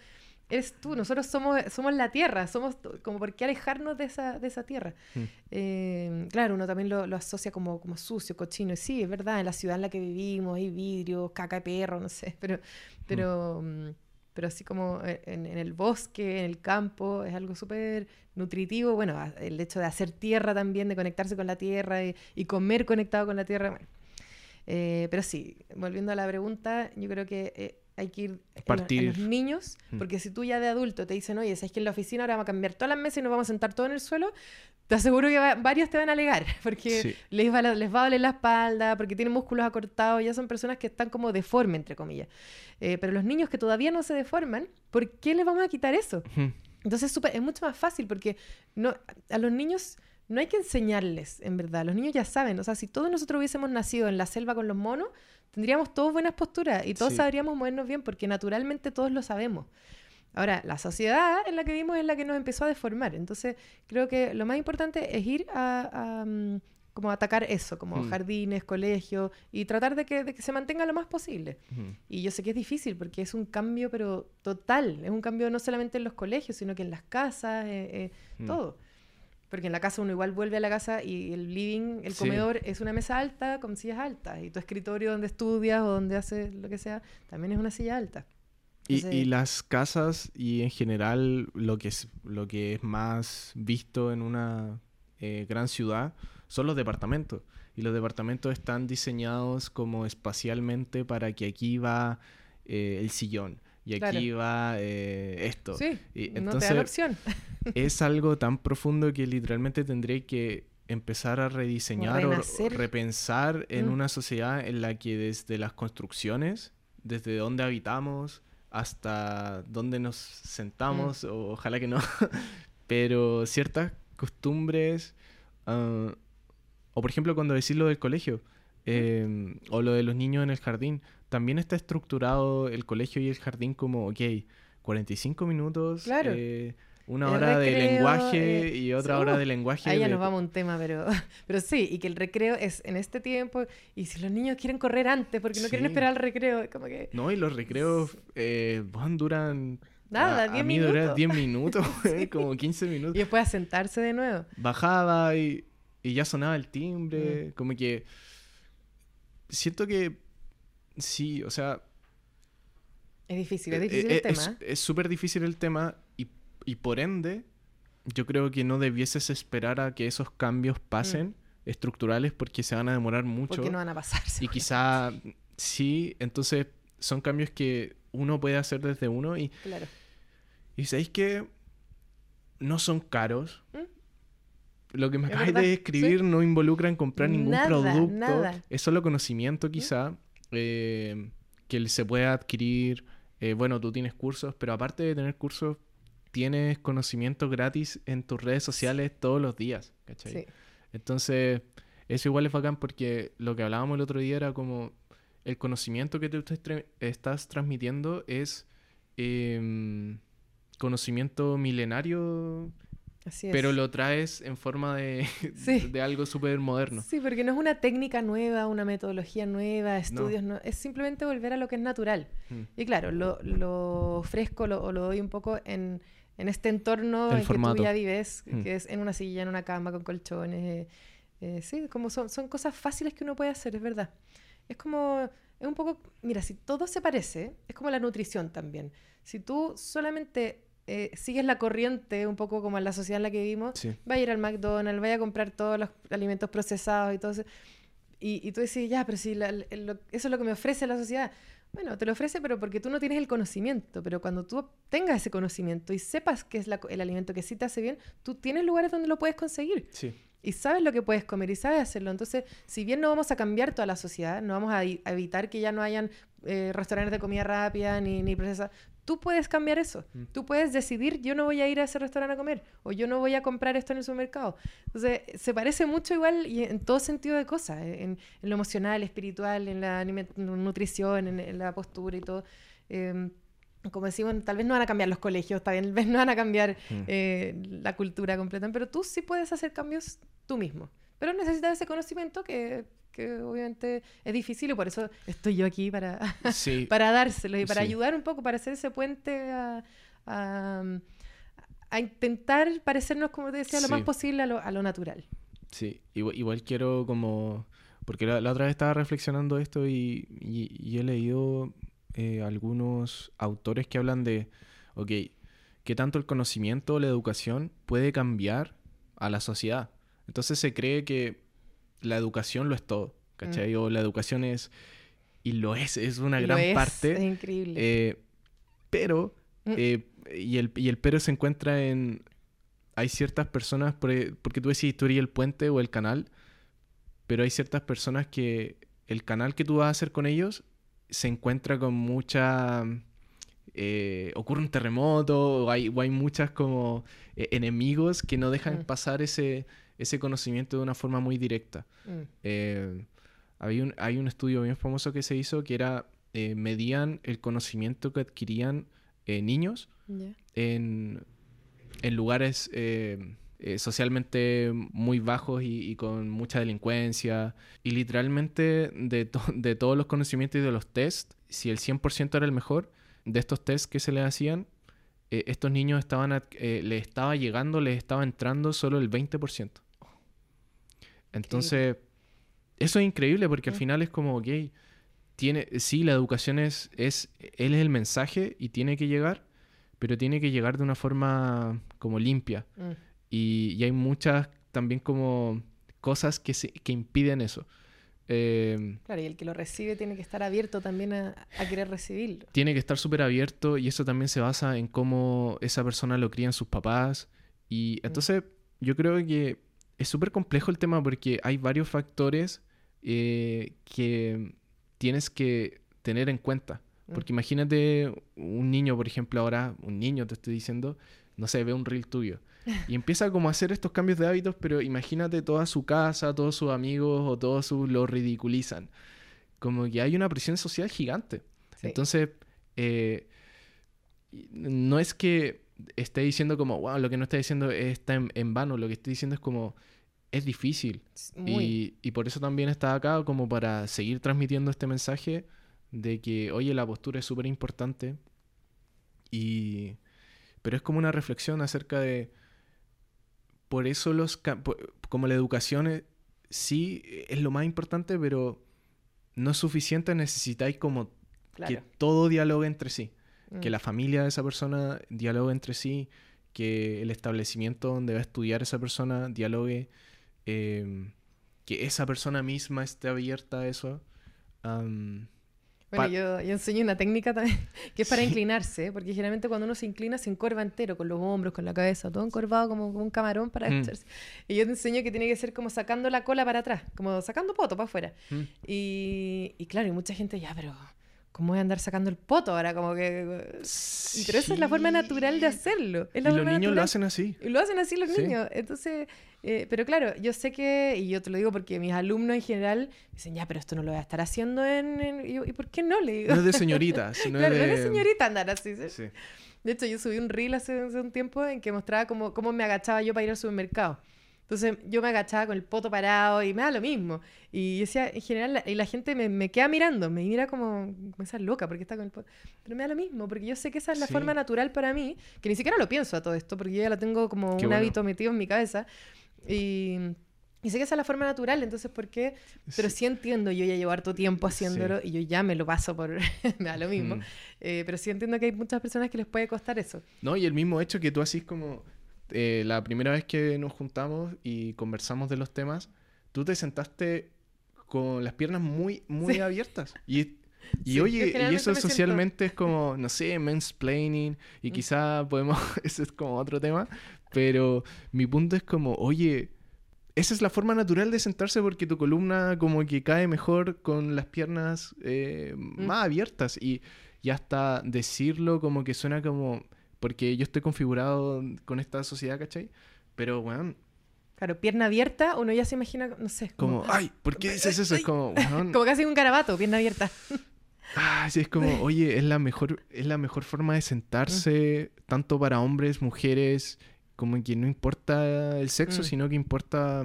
eres tú, nosotros somos, somos la tierra, somos como por qué alejarnos de esa, de esa tierra. Mm. Eh, claro, uno también lo, lo, asocia como, como sucio, cochino. Y sí, es verdad, en la ciudad en la que vivimos hay vidrio, caca de perro, no sé. Pero, pero, mm, pero así como e, en, en, el bosque, en el campo, es algo súper nutritivo. Bueno, el hecho de hacer tierra también, de conectarse con la tierra y, y comer conectado con la tierra. Bueno. Eh, pero sí, volviendo a la pregunta, yo creo que eh, hay que ir Partir. En, los niños, mm. porque si tú ya de adulto te dicen, oye, sabes que en la oficina ahora vamos a cambiar todas las mesas y nos vamos a sentar todo en el suelo, te aseguro que va, varios te van a alegar, (laughs) porque sí. les, va, les va a doler la espalda, porque tienen músculos acortados, ya son personas que están como deformes, entre comillas. Eh, pero los niños que todavía no se deforman, ¿por qué les vamos a quitar eso? Mm. Entonces es, super, es mucho más fácil, porque no, a los niños no hay que enseñarles, en verdad. Los niños ya saben. O sea, si todos nosotros hubiésemos nacido en la selva con los monos, tendríamos todos buenas posturas y todos sí. sabríamos movernos bien porque naturalmente todos lo sabemos. Ahora, la sociedad en la que vivimos es la que nos empezó a deformar. Entonces, creo que lo más importante es ir a, a mm, como atacar eso, como mm. jardines, colegios, y tratar de que, de que, se mantenga lo más posible. Mm. Y yo sé que es difícil porque es un cambio, pero total. Es un cambio no solamente en los colegios, sino que en las casas, eh, eh, todo. Porque en la casa uno igual vuelve a la casa y el living, el comedor, sí. es una mesa alta con sillas altas. Y tu escritorio donde estudias o donde haces lo que sea, también es una silla alta. Entonces... Y, y, las casas y en general lo que es, lo que es más visto en una eh, gran ciudad son los departamentos. Y los departamentos están diseñados como espacialmente para que aquí va eh, el sillón y aquí claro. va eh, esto. Sí, y entonces, no te da la opción. (laughs) es algo tan profundo que literalmente tendré que empezar a rediseñar o, o repensar en mm. una sociedad en la que desde las construcciones, desde donde habitamos hasta donde nos sentamos, mm. o, ojalá que no, (laughs) pero ciertas costumbres, uh, o por ejemplo cuando decís lo del colegio, eh, o lo de los niños en el jardín, también está estructurado el colegio y el jardín como, ok, 45 minutos, claro. eh, una el hora recreo, de lenguaje eh, y otra sí, hora de lenguaje. Ahí ya de... nos vamos a un tema, pero, (laughs) pero sí, y que el recreo es en este tiempo, y si los niños quieren correr antes porque no sí. quieren esperar al recreo, como que... No, y los recreos eh, van, duran... Nada, 10 minutos. Dura 10 minutos, (laughs) sí. (laughs) como 15 minutos. Y después a sentarse de nuevo. Bajaba y, y ya sonaba el timbre, mm. como que... Siento que Sí, o sea... Es difícil, es difícil eh, el tema. Es súper difícil el tema y, y, por ende yo creo que no debieses esperar a que esos cambios pasen mm. estructurales porque se van a demorar mucho. Porque no van a pasar. Y quizá sí, entonces son cambios que uno puede hacer desde uno y... Claro. Y sabéis que no son caros. ¿Mm? Lo que me acabas de describir ¿Sí? no involucra en comprar ningún nada, producto. Nada. Es solo conocimiento quizá. Eh, que se pueda adquirir. Eh, bueno, tú tienes cursos, pero aparte de tener cursos, tienes conocimiento gratis en tus redes sociales todos los días, ¿cachai? Sí. Entonces, eso igual es bacán porque lo que hablábamos el otro día era como el conocimiento que tú estás transmitiendo es eh, conocimiento milenario Así es. Pero lo traes en forma de, (laughs) sí. de algo súper moderno. Sí, porque no es una técnica nueva, una metodología nueva, estudios no. no es simplemente volver a lo que es natural. Mm. Y claro, lo, lo ofrezco lo, o lo doy un poco en, en este entorno El en formato. que tú ya vives, Mm. que es en una silla, en una cama, con colchones. eh, eh, sí, como son, son cosas fáciles que uno puede hacer, es verdad. Es como, es un poco, mira, si todo se parece, es como la nutrición también. Si tú solamente eh, sigues la corriente, un poco como en la sociedad en la que vivimos, Sí. va a ir al McDonald's, vaya a comprar todos los alimentos procesados y todo eso. Y, y tú decís, ya, pero si la- el- lo- eso es lo que me ofrece la sociedad. Bueno, te lo ofrece, pero porque tú no tienes el conocimiento. Pero cuando tú tengas ese conocimiento y sepas qué es la el alimento que sí te hace bien, tú tienes lugares donde lo puedes conseguir. Sí. Y sabes lo que puedes comer y sabes hacerlo. Entonces, si bien no vamos a cambiar toda la sociedad, no vamos a, evitar que ya no hayan eh, restaurantes de comida rápida ni, ni tú puedes cambiar eso. Mm. Tú puedes decidir, yo no voy a ir a ese restaurante a comer o yo no voy a comprar esto en el supermercado. Entonces, se parece mucho igual y en todo sentido de cosas, eh, en, en lo emocional, espiritual, en la nutrición, en, en la postura y todo. Eh, como decimos, tal vez no van a cambiar los colegios, (laughs) tal vez no van a cambiar Mm. eh, la cultura completa, pero tú sí puedes hacer cambios tú mismo. Pero necesitas ese conocimiento que, que obviamente es difícil y por eso estoy yo aquí para, Sí. (laughs) para dárselo y para Sí. ayudar un poco, para hacer ese puente a, a, a intentar parecernos, como te decía, lo Sí. más posible a lo, a lo natural. Sí, igual, igual quiero como... Porque la, la otra vez estaba reflexionando esto y, y- y he leído eh, algunos autores que hablan de, ok, qué tanto el conocimiento o la educación puede cambiar a la sociedad. Entonces se cree que la educación lo es todo, ¿cachai? O la educación es... Y lo es, es una Lo gran es, parte. Es increíble. Eh, pero, Mm. eh, y, el, y el pero se encuentra en... Hay ciertas personas, e- porque tú decís, tú eres el puente o el canal, pero hay ciertas personas que el canal que tú vas a hacer con ellos se encuentra con mucha... eh, ocurre un terremoto o hay, o hay muchas como eh, enemigos que no dejan Mm. pasar ese, ese conocimiento de una forma muy directa. Mm. Eh, un, hay un estudio bien famoso que se hizo que era, eh, medían el conocimiento que adquirían eh, niños en, en lugares eh, socialmente muy bajos y, y con mucha delincuencia. Y literalmente de, to- (laughs) de todos los conocimientos y de los test, si el 100% era el mejor, de estos test que se les hacían, estos niños estaban, eh, les estaba llegando, les estaba entrando solo el 20%. Entonces, eso es increíble porque al Mm. final es como, ok, tiene, sí, la educación es, es, él es el mensaje y tiene que llegar, pero tiene que llegar de una forma como limpia. Mm. Y, y hay muchas también como cosas que, se, que impiden eso. Eh, Claro, y el que lo recibe tiene que estar abierto también a, a querer recibirlo. tiene que estar súper abierto y eso también se basa en cómo esa persona lo crían sus papás. Y entonces yo creo que es súper complejo el tema porque hay varios factores eh, que tienes que tener en cuenta. Mm. Porque imagínate un niño, por ejemplo, ahora, un niño te estoy diciendo, no sé, ve un reel tuyo. (laughs) Y empieza como a hacer estos cambios de hábitos, pero imagínate toda su casa, todos sus amigos o todos sus lo ridiculizan. Como que hay una presión social gigante. Sí. Entonces, eh, no es que esté diciendo como, wow, lo que no está diciendo está en, en vano, lo que estoy diciendo es como, es difícil. Y, y por eso también está acá como para seguir transmitiendo este mensaje de que, oye, la postura es súper importante. Y... Pero es como una reflexión acerca de... Por eso los... Como la educación es- sí es lo más importante, pero no es suficiente, necesitáis como claro. que todo dialogue entre sí. Mm. Que la familia de esa persona dialogue entre sí, que el establecimiento donde va a estudiar esa persona dialogue, eh, que esa persona misma esté abierta a eso. Am, Bueno, yo, yo enseño una técnica también (laughs) que es para Sí. inclinarse, porque generalmente cuando uno se inclina se encorva entero, con los hombros, con la cabeza, todo encorvado como, como un camarón para Mm. agacharse. Y yo te enseño que tiene que ser como sacando la cola para atrás, como sacando poto para afuera. mm, Y, y claro, y mucha gente, ya, pero ¿cómo voy a andar sacando el poto ahora? Como que... Y Pero esa es la forma natural de sí. hacerlo. Es Y la los forma niños lo natural. hacen así. Y lo hacen así los Sí. niños. Entonces, eh, pero claro, yo sé que, y yo te lo digo porque mis alumnos en general dicen, ya, pero esto no lo voy a estar haciendo en... en-". Y, yo, ¿Y por qué no? Le digo. No es de señorita, (laughs) sino Claro, es no de... eres señorita andar así. ¿sí? Sí. De hecho, yo subí un reel hace, hace un tiempo en que mostraba cómo, cómo me agachaba yo para ir al supermercado. Entonces yo me agachaba con el poto parado y me da lo mismo. Y yo decía, en general, la, y la gente me, me queda mirando, me mira como, como esa loca porque está con el poto. Pero me da lo mismo, porque yo sé que esa es la Sí. forma natural para mí, que ni siquiera lo pienso a todo esto, porque yo ya lo tengo como Qué un bueno. hábito metido en mi cabeza. Y, y sé que esa es la forma natural, entonces, ¿por qué? Pero sí entiendo, yo ya llevo harto tiempo haciéndolo y yo ya me lo paso por... (laughs) me da lo mismo. Mm. Eh, pero sí entiendo que hay muchas personas que les puede costar eso. No, y el mismo hecho que tú así como eh, la primera vez que nos juntamos y conversamos de los temas, tú te sentaste con las piernas muy, muy Sí. abiertas. (laughs) Y, y Sí, oye, y eso socialmente es (laughs) como, no sé, mansplaining, y Mm. quizá podemos, (laughs) ese es como otro tema, pero mi punto es como, oye, esa es la forma natural de sentarse porque tu columna como que cae mejor con las piernas eh, Mm. más abiertas y, y hasta decirlo como que suena como, porque yo estoy configurado con esta sociedad, ¿cachai? Pero, weón, Claro, pierna abierta, uno ya se imagina, no sé, como, como, ay, ¿por qué dices eso? Es como, weón, como casi un garabato, pierna abierta. (laughs) Ah, sí, es como, oye, es la mejor, es la mejor forma de sentarse, tanto para hombres, mujeres, como que no importa el sexo, Mm. sino que importa,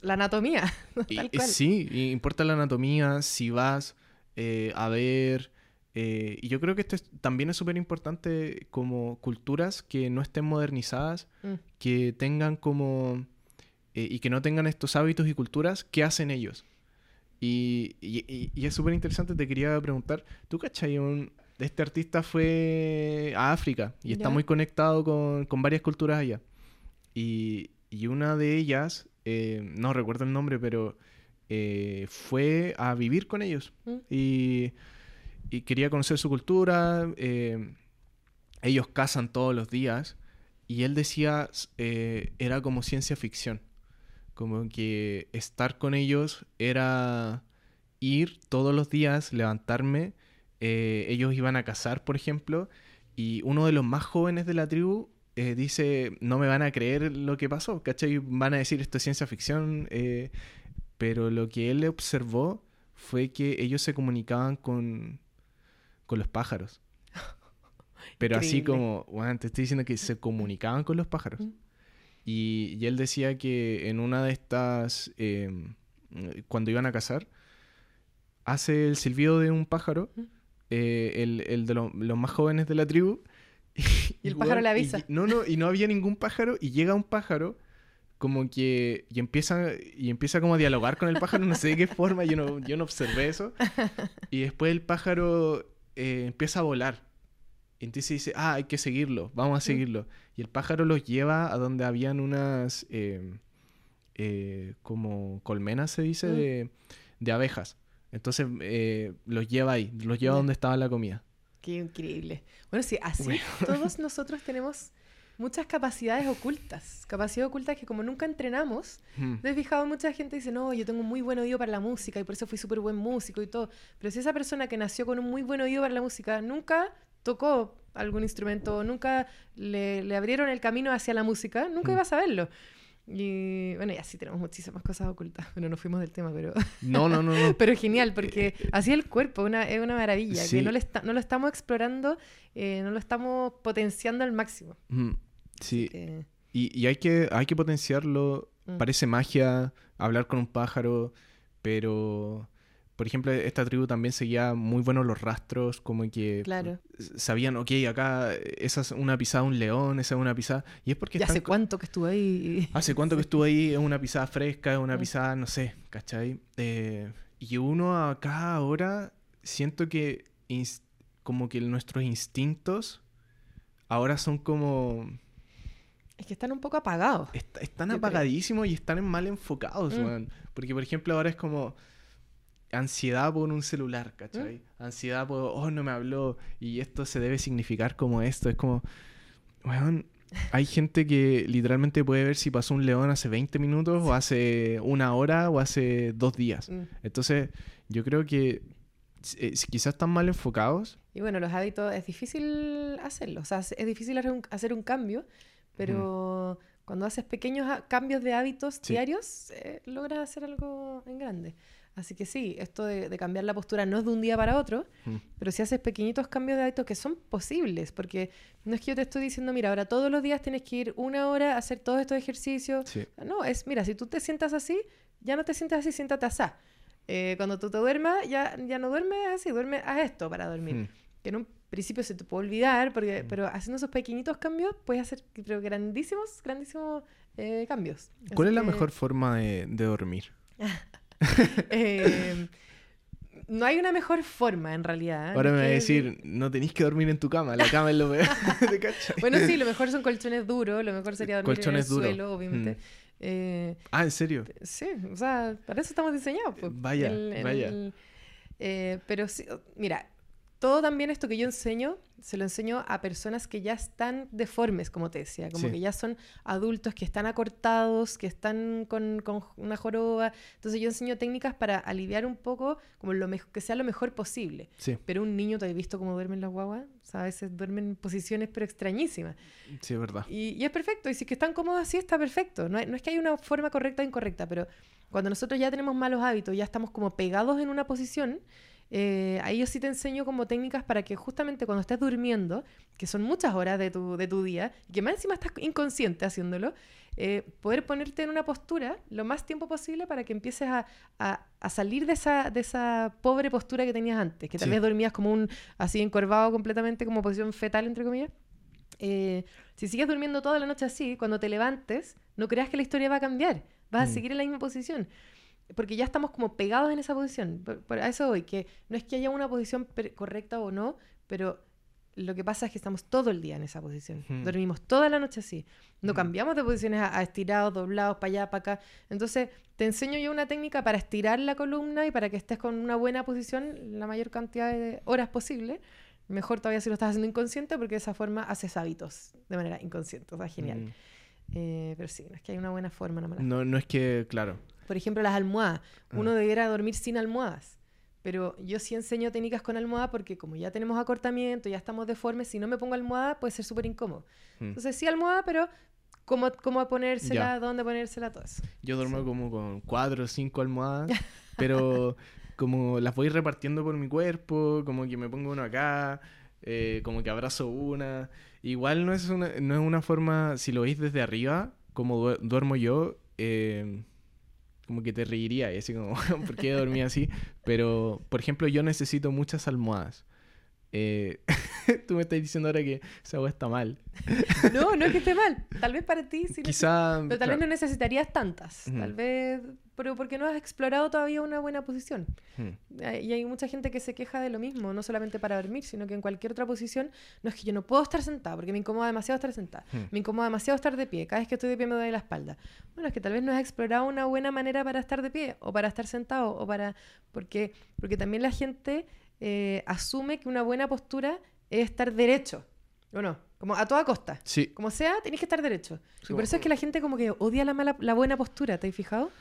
La anatomía, (laughs) y- tal cual. sí, importa la anatomía, si vas eh, a ver, eh, y yo creo que esto es- también es súper importante como culturas que no estén modernizadas, Mm. que tengan como eh, y que no tengan estos hábitos y culturas, ¿qué hacen ellos? Y, y- y- es súper interesante, te quería preguntar, ¿tú cachai? Un, este artista fue a África y está muy conectado con, con varias culturas allá. Y, y una de ellas, eh, no recuerdo el nombre, pero eh, fue a vivir con ellos Mm. y, y quería conocer su cultura. eh, ellos cazan todos los días y él decía, eh, era como ciencia ficción. Como que estar con ellos era ir todos los días, levantarme. eh, ellos iban a cazar, por ejemplo, y uno de los más jóvenes de la tribu dice, no me van a creer lo que pasó, ¿cachai? Van a decir esto es ciencia ficción, pero lo que él observó fue que ellos se comunicaban con, con los pájaros. (laughs) Pero así como, bueno, te estoy diciendo que se comunicaban con los pájaros. Mm. Y, y él decía que en una de estas, eh, cuando iban a cazar, hace el silbido de un pájaro, Mm. eh, el, el de lo- los más jóvenes de la tribu. (laughs) Y el pájaro le avisa. y- no, no, y no había ningún pájaro, y llega un pájaro como que y empieza y empieza como a dialogar con el pájaro no sé de qué forma yo no yo no observé eso (laughs) y después el pájaro eh, empieza a volar entonces dice ah hay que seguirlo vamos a seguirlo y el pájaro los lleva a donde habían unas eh, eh, como colmenas se dice Mm. de, de abejas entonces los lleva ahí los lleva Ya. donde estaba la comida Qué increíble. Bueno, sí, así Bueno. todos (laughs) nosotros tenemos muchas capacidades ocultas. Capacidades ocultas que como nunca entrenamos, Mm. ¿te has fijado? Mucha gente dice, no, yo tengo un muy buen oído para la música y por eso fui súper buen músico y todo. Pero si esa persona que nació con un muy buen oído para la música nunca tocó algún instrumento, nunca le, le abrieron el camino hacia la música, nunca Mm. iba a saberlo. Y bueno, y así tenemos muchísimas cosas ocultas. Bueno, nos fuimos del tema, pero, (laughs) no no no no (laughs) pero genial, porque así el cuerpo una, es una maravilla, Sí. que no, le está- no lo estamos explorando, eh, no lo estamos potenciando al máximo. Mm, sí Eh, Y, y hay, que, hay que potenciarlo. Mm. Parece magia hablar con un pájaro, pero, por ejemplo, esta tribu también seguía muy buenos los rastros, como que claro. sabían, ok, acá esa es una pisada de un león, esa es una pisada. Y es porque ¿Y hace cuánto que estuve ahí? (laughs) ¿Hace cuánto que estuve ahí? Es una pisada fresca, es una Mm. pisada, no sé, ¿cachai? Eh, y uno acá ahora siento que como que nuestros instintos ahora son como... Es que están un poco apagados. Est- están creo. apagadísimos y están mal enfocados, Mm. weón. Porque, por ejemplo, ahora es como ansiedad por un celular, Mm. ¿cachai? Ansiedad por, oh, no me habló y esto se debe significar como esto. Es como, weón, hay gente que literalmente puede ver si pasó un león hace 20 minutos o hace una hora o hace dos días. Mm. Entonces, yo creo que eh, quizás están mal enfocados. Y bueno, los hábitos es difícil hacerlo. O sea, es difícil hacer un, hacer un cambio, pero cuando haces pequeños cambios de hábitos Sí. diarios, eh, logras hacer algo en grande. Así que sí, esto de, de cambiar la postura no es de un día para otro, Mm. pero si haces pequeñitos cambios de hábitos que son posibles, porque no es que yo te estoy diciendo, mira, ahora todos los días tienes que ir una hora a hacer todos estos ejercicios. Sí. No, es, mira, si tú te sientas así, ya no te sientas así, siéntate así. Eh, cuando tú te duermas, ya, ya no duermes así, duermes, haz esto para dormir. Mm. Que en un principio se te puede olvidar, porque, pero haciendo esos pequeñitos cambios puedes hacer pero grandísimos, grandísimos eh, cambios. ¿Cuál Así es la mejor forma de, de dormir? (laughs) (laughs) eh, no hay una mejor forma, en realidad. Ahora me va a decir, no tenéis que dormir en tu cama, la cama es lo peor. (laughs) (laughs) Bueno, sí, lo mejor son colchones duros, lo mejor sería dormir Colchones en el suelo, obviamente. Mm. Eh, Ah, ¿en serio? Sí, o sea, para eso estamos diseñados. pues. Vaya, vaya. eh, pero sí, mira, todo también esto que yo enseño, se lo enseño a personas que ya están deformes, como te decía, como Sí. que ya son adultos, que están acortados, que están con, con una joroba. Entonces yo enseño técnicas para aliviar un poco, como lo que sea lo mejor posible. Sí, Pero un niño, ¿te has visto cómo duermen las guaguas? O sea, a veces duermen en posiciones pero extrañísimas. sí, es verdad. Y, y es perfecto. Y si es que están cómodos así, está perfecto. No, hay- no es que haya una forma correcta o incorrecta, pero cuando nosotros ya tenemos malos hábitos, ya estamos como pegados en una posición, eh, ahí yo sí te enseño como técnicas para que justamente cuando estés durmiendo, que son muchas horas de tu, de tu día, y que más encima estás inconsciente haciéndolo, eh, poder ponerte en una postura lo más tiempo posible para que empieces a, a- a salir de esa, de esa pobre postura que tenías antes, que tal Sí. vez dormías como un así encorvado completamente, como posición fetal, entre comillas. Eh, si sigues durmiendo toda la noche así, cuando te levantes, no creas que la historia va a cambiar. vas a Mm. seguir en la misma posición. Porque ya estamos como pegados en esa posición. Por, por a eso voy, que no es que haya una posición correcta o no, pero lo que pasa es que estamos todo el día en esa posición. Dormimos toda la noche así. No cambiamos de posiciones a, a estirados, doblados, para allá, para acá. Entonces, te enseño yo una técnica para estirar la columna y para que estés con una buena posición la mayor cantidad de horas posible. Mejor todavía si lo estás haciendo inconsciente, porque de esa forma haces hábitos de manera inconsciente. O sea, genial. Mm. Eh, pero sí, no es que hay una buena forma, No, no es que, claro. Por ejemplo, las almohadas. Uno Ah. debiera dormir sin almohadas. Pero yo sí enseño técnicas con almohada porque como ya tenemos acortamiento, ya estamos deformes, si no me pongo almohada puede ser súper incómodo. Mm. Entonces sí almohada, pero cómo, cómo ponérsela, Ya. dónde ponérsela, todo eso. Yo duermo Sí. como con cuatro o cinco almohadas, (laughs) pero como las voy repartiendo por mi cuerpo, como que me pongo uno acá, eh, como que abrazo una. Igual no es una, no es una forma, si lo veis desde arriba, como due- duermo yo, eh, como que te reiría, y así como, (laughs) ¿por qué dormí así? Pero, por ejemplo, yo necesito muchas almohadas. Eh, (laughs) tú me estás diciendo ahora que esa agua está mal. (laughs) No, no es que esté mal. Tal vez para ti sí. Quizá... Pero tal vez no necesitarías tantas. Tal vez. Pero porque no has explorado todavía una buena posición. Mm, Eh, Y hay mucha gente que se queja de lo mismo, no solamente para dormir, sino que en cualquier otra posición. No es que yo no puedo estar sentada, porque me incomoda demasiado estar sentada. mm. Me incomoda demasiado estar de pie. Cada vez que estoy de pie me duele la espalda. Bueno, es que tal vez no has explorado una buena manera para estar de pie, o para estar sentado, o para. Porque, porque también la gente eh, asume que una buena postura es estar derecho. ¿O no? Como a toda costa. Sí, Como sea, tenés que estar derecho. Y Sí, por eso es que la gente como que odia la, mala, la buena postura, ¿te has fijado?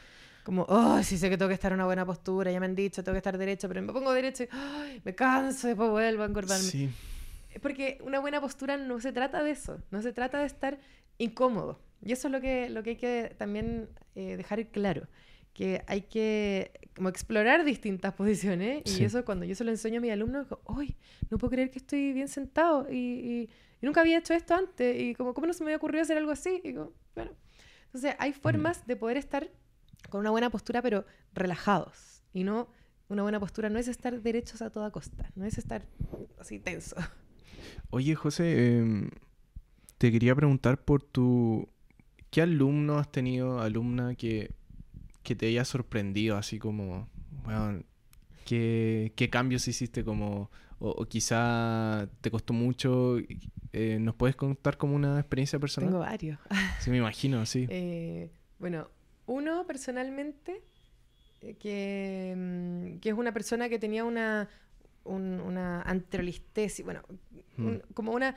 Como, oh, sí sé que tengo que estar en una buena postura, ya me han dicho, tengo que estar derecho, pero me pongo derecho y ay, me canso, después vuelvo a encorvarme. sí. Es porque una buena postura no se trata de eso, no se trata de estar incómodo. Y eso es lo que, lo que hay que también eh, dejar claro, que hay que como explorar distintas posiciones y eso cuando yo se lo enseño a mis alumnos, digo, ¡ay! No puedo creer que estoy bien sentado y, y- y nunca había hecho esto antes y como, ¿cómo no se me había ocurrido hacer algo así? Y digo, bueno, entonces hay formas de poder estar con una buena postura pero relajados y no... Una buena postura no es estar derechos a toda costa, no es estar así tenso. Oye, José, em, te quería preguntar por tu... ¿Qué alumno has tenido, alumna, que, que te haya sorprendido así como, bueno, ¿qué, qué cambios hiciste como, o, o quizá te costó mucho? Eh, ¿Nos puedes contar como una experiencia personal? Tengo varios. Sí, me imagino, sí. (laughs) Eh, bueno, uno personalmente, eh, que, mm, que es una persona que tenía una, un- una anterolistesis, bueno, un- Mm. como una,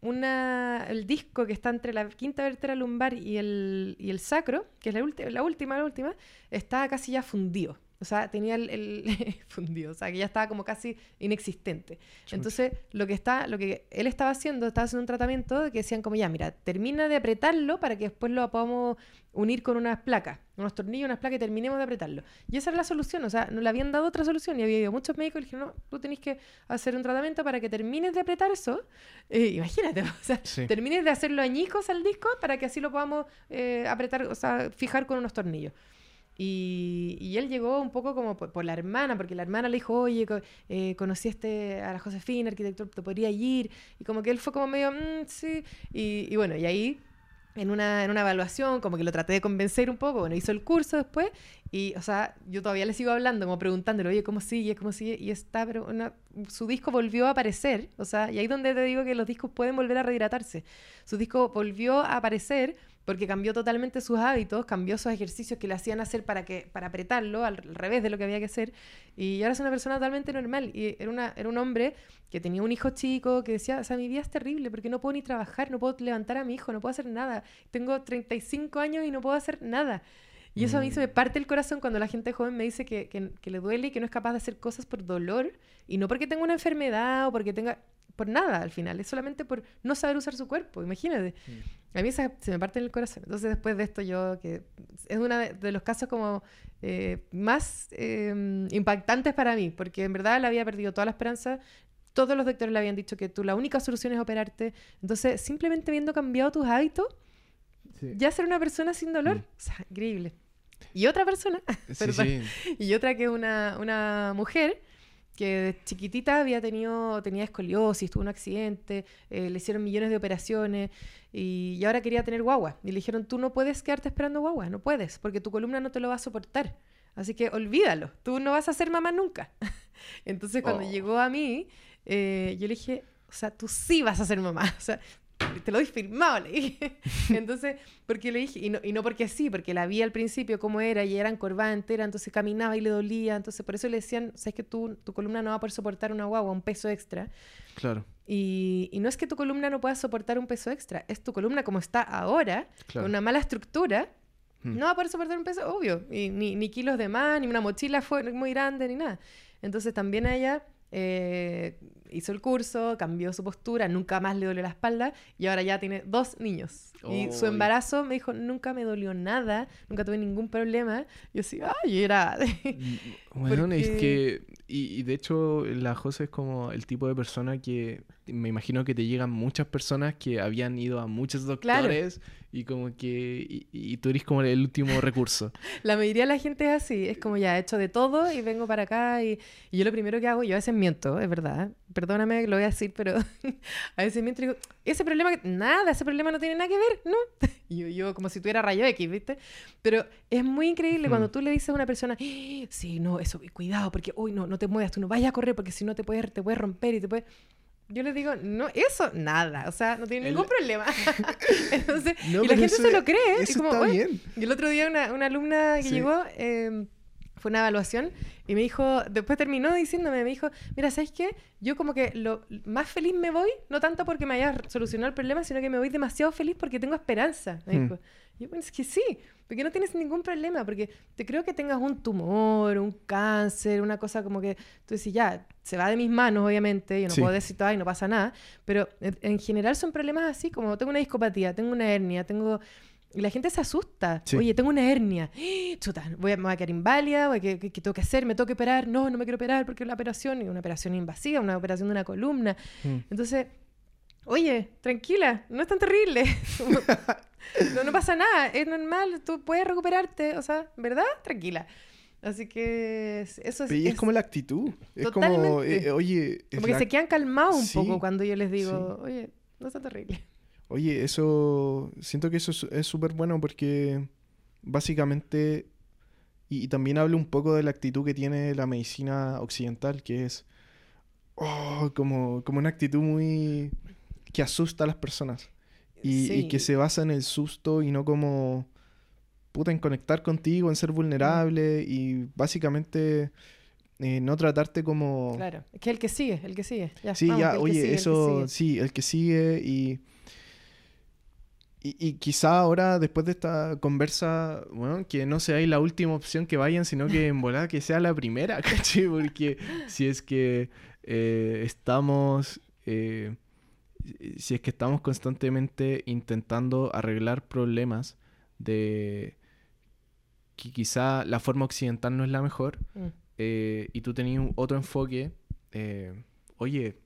una, el disco que está entre la quinta vértebra lumbar y el, y el sacro, que es la, la última, la última, estaba casi ya fundido. O sea, tenía el, el (laughs) fundido, o sea, que ya estaba como casi inexistente. Entonces, lo que está, lo que él estaba haciendo, estaba haciendo un tratamiento que decían como ya, mira, termina de apretarlo para que después lo podamos unir con unas placas, unos tornillos, unas placas y terminemos de apretarlo. Y esa era la solución, o sea, no le habían dado otra solución y había ido muchos médicos y dijeron, no, tú tenés que hacer un tratamiento para que termines de apretar eso. Eh, (laughs) imagínate, o sea, Sí. termines de hacerlo añicos al disco para que así lo podamos eh, apretar, o sea, fijar con unos tornillos. Y, él llegó un poco como por, la hermana, porque la hermana le dijo, oye, eh, conocí a, este, la Josefina, arquitecto, te podría ir. Y como que él fue como medio, "Mm, sí. Y, y bueno, y ahí en una, en una evaluación, como que lo traté de convencer un poco, bueno, hizo el curso después, y, o sea, yo todavía le sigo hablando, como preguntándole, oye, ¿cómo sigue? ¿Cómo sigue? Y está, pero una- su disco volvió a aparecer, o sea, y ahí donde te digo que los discos pueden volver a rehidratarse. Su disco volvió a aparecer porque cambió totalmente sus hábitos, cambió sus ejercicios que le hacían hacer para, que, para apretarlo, al, revés de lo que había que hacer, y ahora es una persona totalmente normal, y era, una, era un hombre que tenía un hijo chico, que decía, o sea, mi vida es terrible, porque no puedo ni trabajar, no puedo levantar a mi hijo, no puedo hacer nada, tengo 35 años y no puedo hacer nada. Y eso a mí se me Mm. parte el corazón cuando la gente joven me dice que, que- que le duele y que no es capaz de hacer cosas por dolor y no porque tenga una enfermedad o porque tenga... por nada al final, es solamente por no saber usar su cuerpo, imagínate. A mí esa- se me parte en el corazón. Entonces después de esto yo, que es uno de, de los casos como eh, más eh, impactantes para mí, porque en verdad le había perdido toda la esperanza. Todos los doctores le habían dicho que tú la única solución es operarte. Entonces, simplemente habiendo cambiado tus hábitos, Sí. ya ser una persona sin dolor, Mm. o sea, increíble. Y otra persona, (laughs) Sí, perdón. sí. y otra que es una, una mujer que de chiquitita había tenido, tenía escoliosis, tuvo un accidente, eh, le hicieron millones de operaciones y, y ahora quería tener guagua. Y le dijeron, tú no puedes quedarte esperando guagua, no puedes, porque tu columna no te lo va a soportar. Así que olvídalo, tú no vas a ser mamá nunca. (laughs) Entonces cuando Oh. llegó a mí, eh, yo le dije, o sea, tú sí vas a ser mamá. (laughs) O sea, te lo doy firmado, le dije. (laughs) Entonces, porque le dije, y no, y no porque sí, porque la vi al principio cómo era y era encorvada entera, entonces caminaba y le dolía. Entonces, por eso le decían, sabes que tú, tu columna no va a poder soportar una guagua, un peso extra. Claro, Y, y no es que tu columna no pueda soportar un peso extra, es tu columna como está ahora, claro. con una mala estructura, Mm. no va a poder soportar un peso, obvio. Y ni, ni kilos de más, ni una mochila fue muy grande, ni nada. Entonces también a ella eh, hizo el curso, cambió su postura, nunca más le dolió la espalda y ahora ya tiene dos niños. Y su embarazo me dijo, nunca me dolió nada, nunca tuve ningún problema. Yo así, ay, era... (laughs) Bueno, es que, y, y de hecho la José es como el tipo de persona que me imagino que te llegan muchas personas que habían ido a muchos Claro. doctores y como que, y, y tú eres como el último (laughs) recurso. La mayoría de la gente es así, es como ya he hecho de todo y vengo para acá y, y yo lo primero que hago, yo a veces miento, es verdad, perdóname que lo voy a decir, pero (laughs) a veces miento y digo, ese problema, que- nada, ese problema no tiene nada que ver, ¿no? Y (laughs) yo, yo como si tuviera rayo X, ¿viste? Pero es muy increíble cuando tú le dices a una persona, "Ah, sí, no, eso, cuidado, porque hoy no, no te muevas, tú no vayas a correr porque si no te puedes, te puedes romper y te puedes... Yo les digo, no, eso, nada, o sea, no tiene El- ningún problema. (laughs) (laughs) Entonces, No, y la gente eso- se lo cree. y Eso como, está "Oye, bien. y el otro día una, una alumna que Sí. llegó, eh, fue una evaluación, y me dijo, después terminó diciéndome, me dijo, mira, ¿sabes qué? Yo como que lo más feliz me voy, no tanto porque me haya solucionado el problema, sino que me voy demasiado feliz porque tengo esperanza. Me Hmm. dijo. Yo, bueno, es que sí, porque no tienes ningún problema, porque te creo que tengas un tumor, un cáncer, una cosa como que tú decís, ya, se va de mis manos, obviamente, yo no Sí. puedo decir, ay, no pasa nada, pero en general son problemas así, como tengo una discopatía, tengo una hernia, tengo... Y la gente se asusta. Sí. Oye, tengo una hernia. (gasps) Chuta, voy a, me voy a quedar inválida, voy a- ¿qué, qué- tengo que hacer? ¿Me tengo que operar? No, no me quiero operar porque es una operación, y una operación invasiva, una operación de una columna. Mm. Entonces, oye, tranquila, no es tan terrible. (laughs) No, no pasa nada, es normal, tú puedes recuperarte, o sea, ¿verdad? Tranquila. Así que es- eso es... Y es es como la actitud. Es como, eh, oye, es como que la- se quedan calmados un Sí, poco cuando yo les digo, oye, no es tan terrible. Oye, eso, siento que eso es- es súper bueno porque básicamente, y, y también habla un poco de la actitud que tiene la medicina occidental, que es oh, como, como una actitud muy que asusta a las personas y, y que se basa en el susto y no como puta en conectar contigo, en ser vulnerable y básicamente eh, no tratarte como... Claro, es que el que sigue, el que sigue. Ya, Sí, vamos, ya, oye, sigue, eso, sí, el que sigue y, y, y quizá ahora, después de esta conversa, bueno, que no sea ahí la última opción que vayan, sino que en volada que sea la primera, (laughs) ¿cachai? Porque si es que eh, estamos, eh, si es que estamos constantemente intentando arreglar problemas de que quizá la forma occidental no es la mejor, Mm. eh, y tú tenías otro enfoque, oye,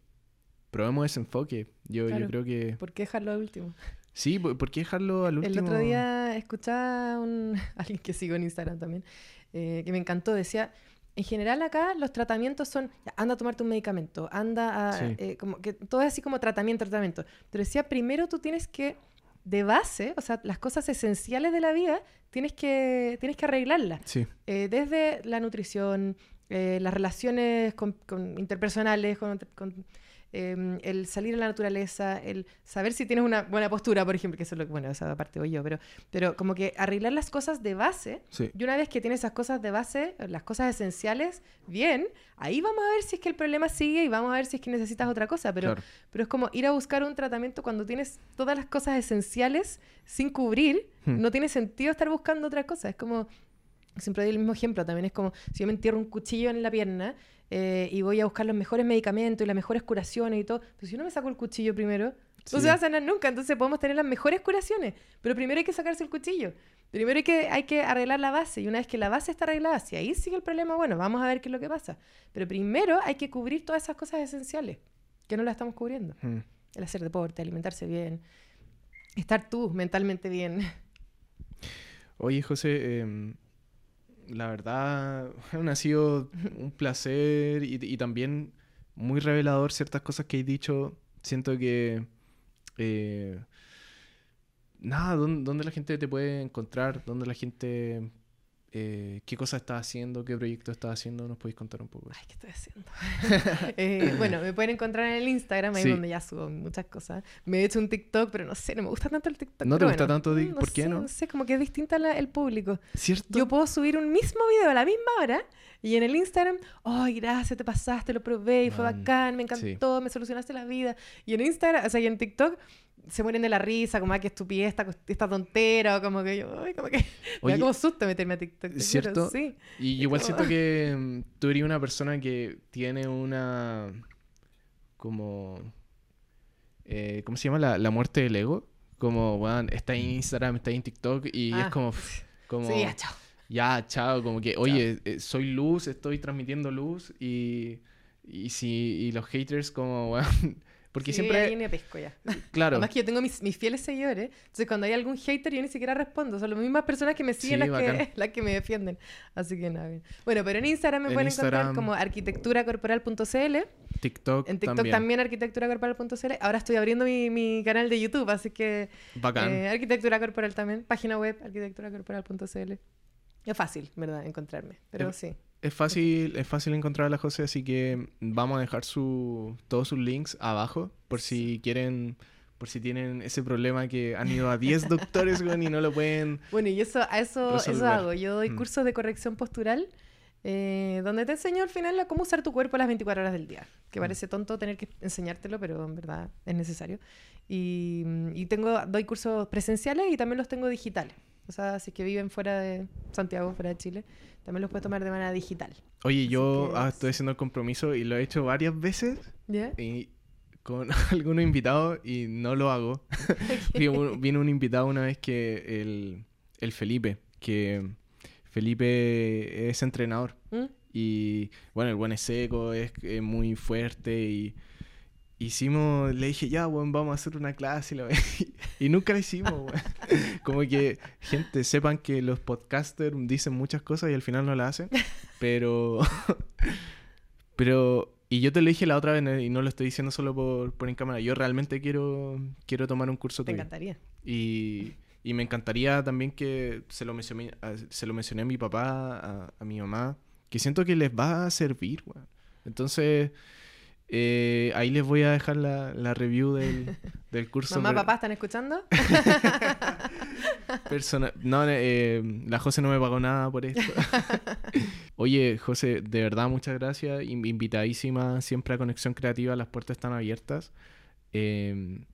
probemos ese enfoque. Yo, yo creo que... ¿Por qué dejarlo al último? Sí, ¿por qué dejarlo al último? El otro día escuchaba a un, (laughs) alguien que sigo en Instagram también, eh, que me encantó. Decía, en general acá los tratamientos son, anda a tomarte un medicamento, anda a, Sí. eh, como que todo es así como tratamiento, tratamiento. Pero decía, primero tú tienes que, de base, o sea, las cosas esenciales de la vida, tienes que, tienes que arreglarlas. Sí, Eh, desde la nutrición, las relaciones con- con interpersonales, con, con, eh, el salir a la naturaleza, el saber si tienes una buena postura, por ejemplo, que eso es lo que, bueno, esa parte voy yo, pero, pero como que arreglar las cosas de base, sí. y una vez que tienes esas cosas de base, las cosas esenciales, bien, ahí vamos a ver si es que el problema sigue y vamos a ver si es que necesitas otra cosa, pero, claro. pero es como ir a buscar un tratamiento cuando tienes todas las cosas esenciales sin cubrir, Hmm. no tiene sentido estar buscando otra cosa. Es como, siempre doy el mismo ejemplo, también es como si yo me entierro un cuchillo en la pierna eh, y voy a buscar los mejores medicamentos y las mejores curaciones y todo, pero si yo no me saco el cuchillo primero, no Sí. se va a sanar nunca, entonces podemos tener las mejores curaciones, pero primero hay que sacarse el cuchillo. Primero hay que, hay que arreglar la base y una vez que la base está arreglada, si ahí sigue el problema, bueno, vamos a ver qué es lo que pasa. Pero primero hay que cubrir todas esas cosas esenciales, que no las estamos cubriendo. Mm. El hacer deporte, alimentarse bien, estar tú mentalmente bien. Oye, José, em, la verdad, (laughs) ha sido un placer y, y también muy revelador ciertas cosas que he dicho. Siento que... Eh, nada, ¿dónde, la gente te puede encontrar? ¿Dónde la gente... Eh, ¿Qué cosas estás haciendo? ¿Qué proyecto estás haciendo? ¿Nos podéis contar un poco? Ay, ¿qué estoy haciendo? (laughs) Eh, bueno, me pueden encontrar en el Instagram, ahí donde ya subo muchas cosas. Me he hecho un TikTok, pero no sé, no me gusta tanto el TikTok. ¿No te gusta tanto? Mm, ¿Por qué no? No sé, como que es distinta el público. ¿Cierto? Yo puedo subir un mismo video a la misma hora y en el Instagram, ay, gracias, te pasaste, lo probé y fue bacán, me encantó, me solucionaste la vida. Y en Instagram, o sea, y en TikTok se mueren de la risa, como, ah, que estupidez esta, esta tontera, o como que yo, ay, como que me da como susto meterme a TikTok. ¿Cierto? Sí. Y igual siento (laughs) que mm, tú eres una persona que tiene una, como, eh, ¿cómo se llama? La, la, muerte del ego. Como, bueno, está en Instagram, está en TikTok y es ah. como, (laughs) como... Sí, ya, chao. Ya, chao, como que, oye, eh, soy luz, estoy transmitiendo luz y, y si y los haters como, (laughs) bueno, porque siempre... Ahí me pesco ya. Claro. Además que yo tengo mis, fieles seguidores. Entonces cuando hay algún hater yo ni siquiera respondo. Son las mismas personas que me siguen las, que, (laughs) las que me defienden. Así que nada. Bien. Bueno, pero en Instagram me pueden encontrar como arquitecturacorporal.cl. TikTok En TikTok también, arquitecturacorporal.cl. Ahora estoy abriendo mi, mi, canal de YouTube, así que... Bacán. Eh, arquitectura corporal también. Página web arquitecturacorporal.cl. Es fácil, ¿verdad? Encontrarme. Pero sí. Es fácil, es fácil encontrar a la José, así que vamos a dejar su, todos sus links abajo por si quieren, por si tienen ese problema que han ido a 10 (laughs) doctores y no lo pueden. Bueno, y eso, a eso, eso hago. Yo doy mm. cursos de corrección postural. Eh, donde te enseño al final a cómo usar tu cuerpo las 24 horas del día. Que mm. parece tonto tener que enseñártelo, pero en verdad es necesario. Y, y, tengo, doy cursos presenciales y también los tengo digitales. O sea, si es que viven fuera de Santiago, fuera de Chile, también los puedes tomar de manera digital. Oye, yo ah, estoy haciendo el compromiso y lo he hecho varias veces. Y con (laughs) algunos invitados y no lo hago. (laughs) (laughs) Vino un invitado una vez que el, el Felipe, que Felipe es entrenador. ¿Mm? Y bueno, el buen es seco, es, es muy fuerte y hicimos, le dije, ya, bueno, vamos a hacer una clase. Y, (laughs) nunca la hicimos, (laughs) Como que, gente, sepan que los podcasters dicen muchas cosas y al final no la hacen. Pero, (laughs) pero, y yo te lo dije la otra vez y no lo estoy diciendo solo por, por en cámara. Yo realmente quiero, quiero tomar un curso. Te encantaría. Y, y me encantaría también que se lo mencioné, se lo mencioné a mi papá, a, mi mamá, que siento que les va a servir, Entonces eh, ahí les voy a dejar la, la review del, (laughs) del curso. ¿Mamá, papá están escuchando? (laughs) Persona no, eh, la José no me pagó nada por esto. (laughs) Oye, José, de verdad muchas gracias. Invitadísima siempre a Conexión Creativa, las puertas están abiertas. Em,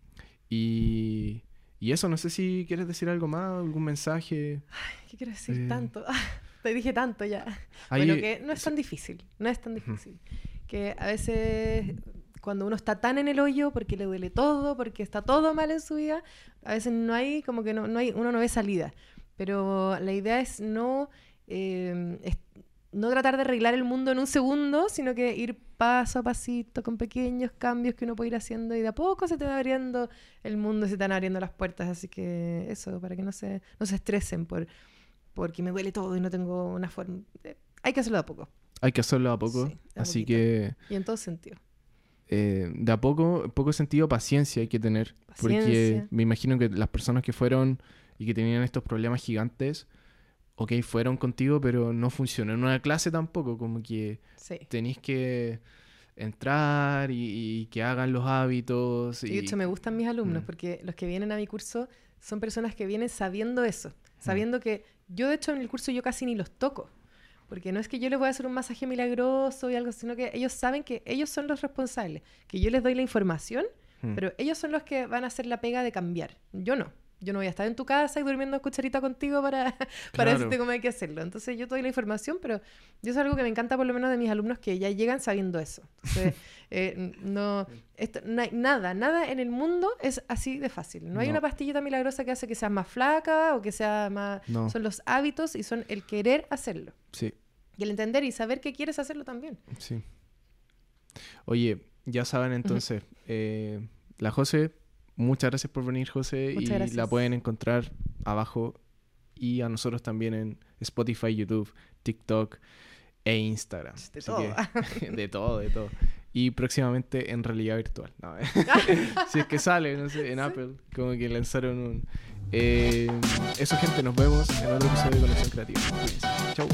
y, y, eso, no sé si quieres decir algo más, algún mensaje. ¿Qué quiero decir? Eh, tanto. Te dije tanto ya. bueno, que no es tan difícil, no es tan difícil que a veces cuando uno está tan en el hoyo porque le duele todo, porque está todo mal en su vida, a veces no hay, como que no, no hay, uno no ve salida. Pero la idea es no, eh, no tratar de arreglar el mundo en un segundo, sino que ir paso a pasito, con pequeños cambios que uno puede ir haciendo y de a poco se te va abriendo el mundo, se te van abriendo las puertas. Así que eso, para que no se, no se estresen por porque me duele todo y no tengo una forma. Eh, hay que hacerlo de a poco. Hay que hacerlo a poco. así que. Y en todo sentido. Eh, de a poco, poco sentido, paciencia hay que tener. Porque me imagino que las personas que fueron y que tenían estos problemas gigantes, ok, fueron contigo, pero no funcionó en una clase tampoco. Como que tenéis que entrar y, que hagan los hábitos. Y... De hecho, me gustan mis alumnos, mm. porque los que vienen a mi curso son personas que vienen sabiendo eso, sabiendo que yo, de hecho, en el curso yo casi ni los toco. Porque no es que yo les voy a hacer un masaje milagroso y algo, sino que ellos saben que ellos son los responsables, que yo les doy la información, hmm. pero ellos son los que van a hacer la pega de cambiar. Yo no yo no voy a estar en tu casa y durmiendo a cucharita contigo para, (laughs) para decirte cómo hay que hacerlo. Entonces yo te doy la información, pero yo es algo que me encanta por lo menos de mis alumnos que ya llegan sabiendo eso. Entonces, (laughs) eh, no, hay nada, nada en el mundo es así de fácil. No hay una pastillita milagrosa que hace que seas más flaca o que sea más... Son los hábitos y son el querer hacerlo. Sí. Y el entender y saber que quieres hacerlo también. Sí. Oye, ya saben entonces, eh, la José Muchas gracias por venir, José. y la pueden encontrar abajo y a nosotros también en Spotify, YouTube, TikTok e Instagram. De Así todo. que- (laughs) de todo, de todo. Y próximamente en realidad virtual. No, (laughs) si es que sale, no sé, en Apple, como que lanzaron un... Eh, eso gente, nos vemos en otro episodio de Conexión Creativa. Cuídense. Chau.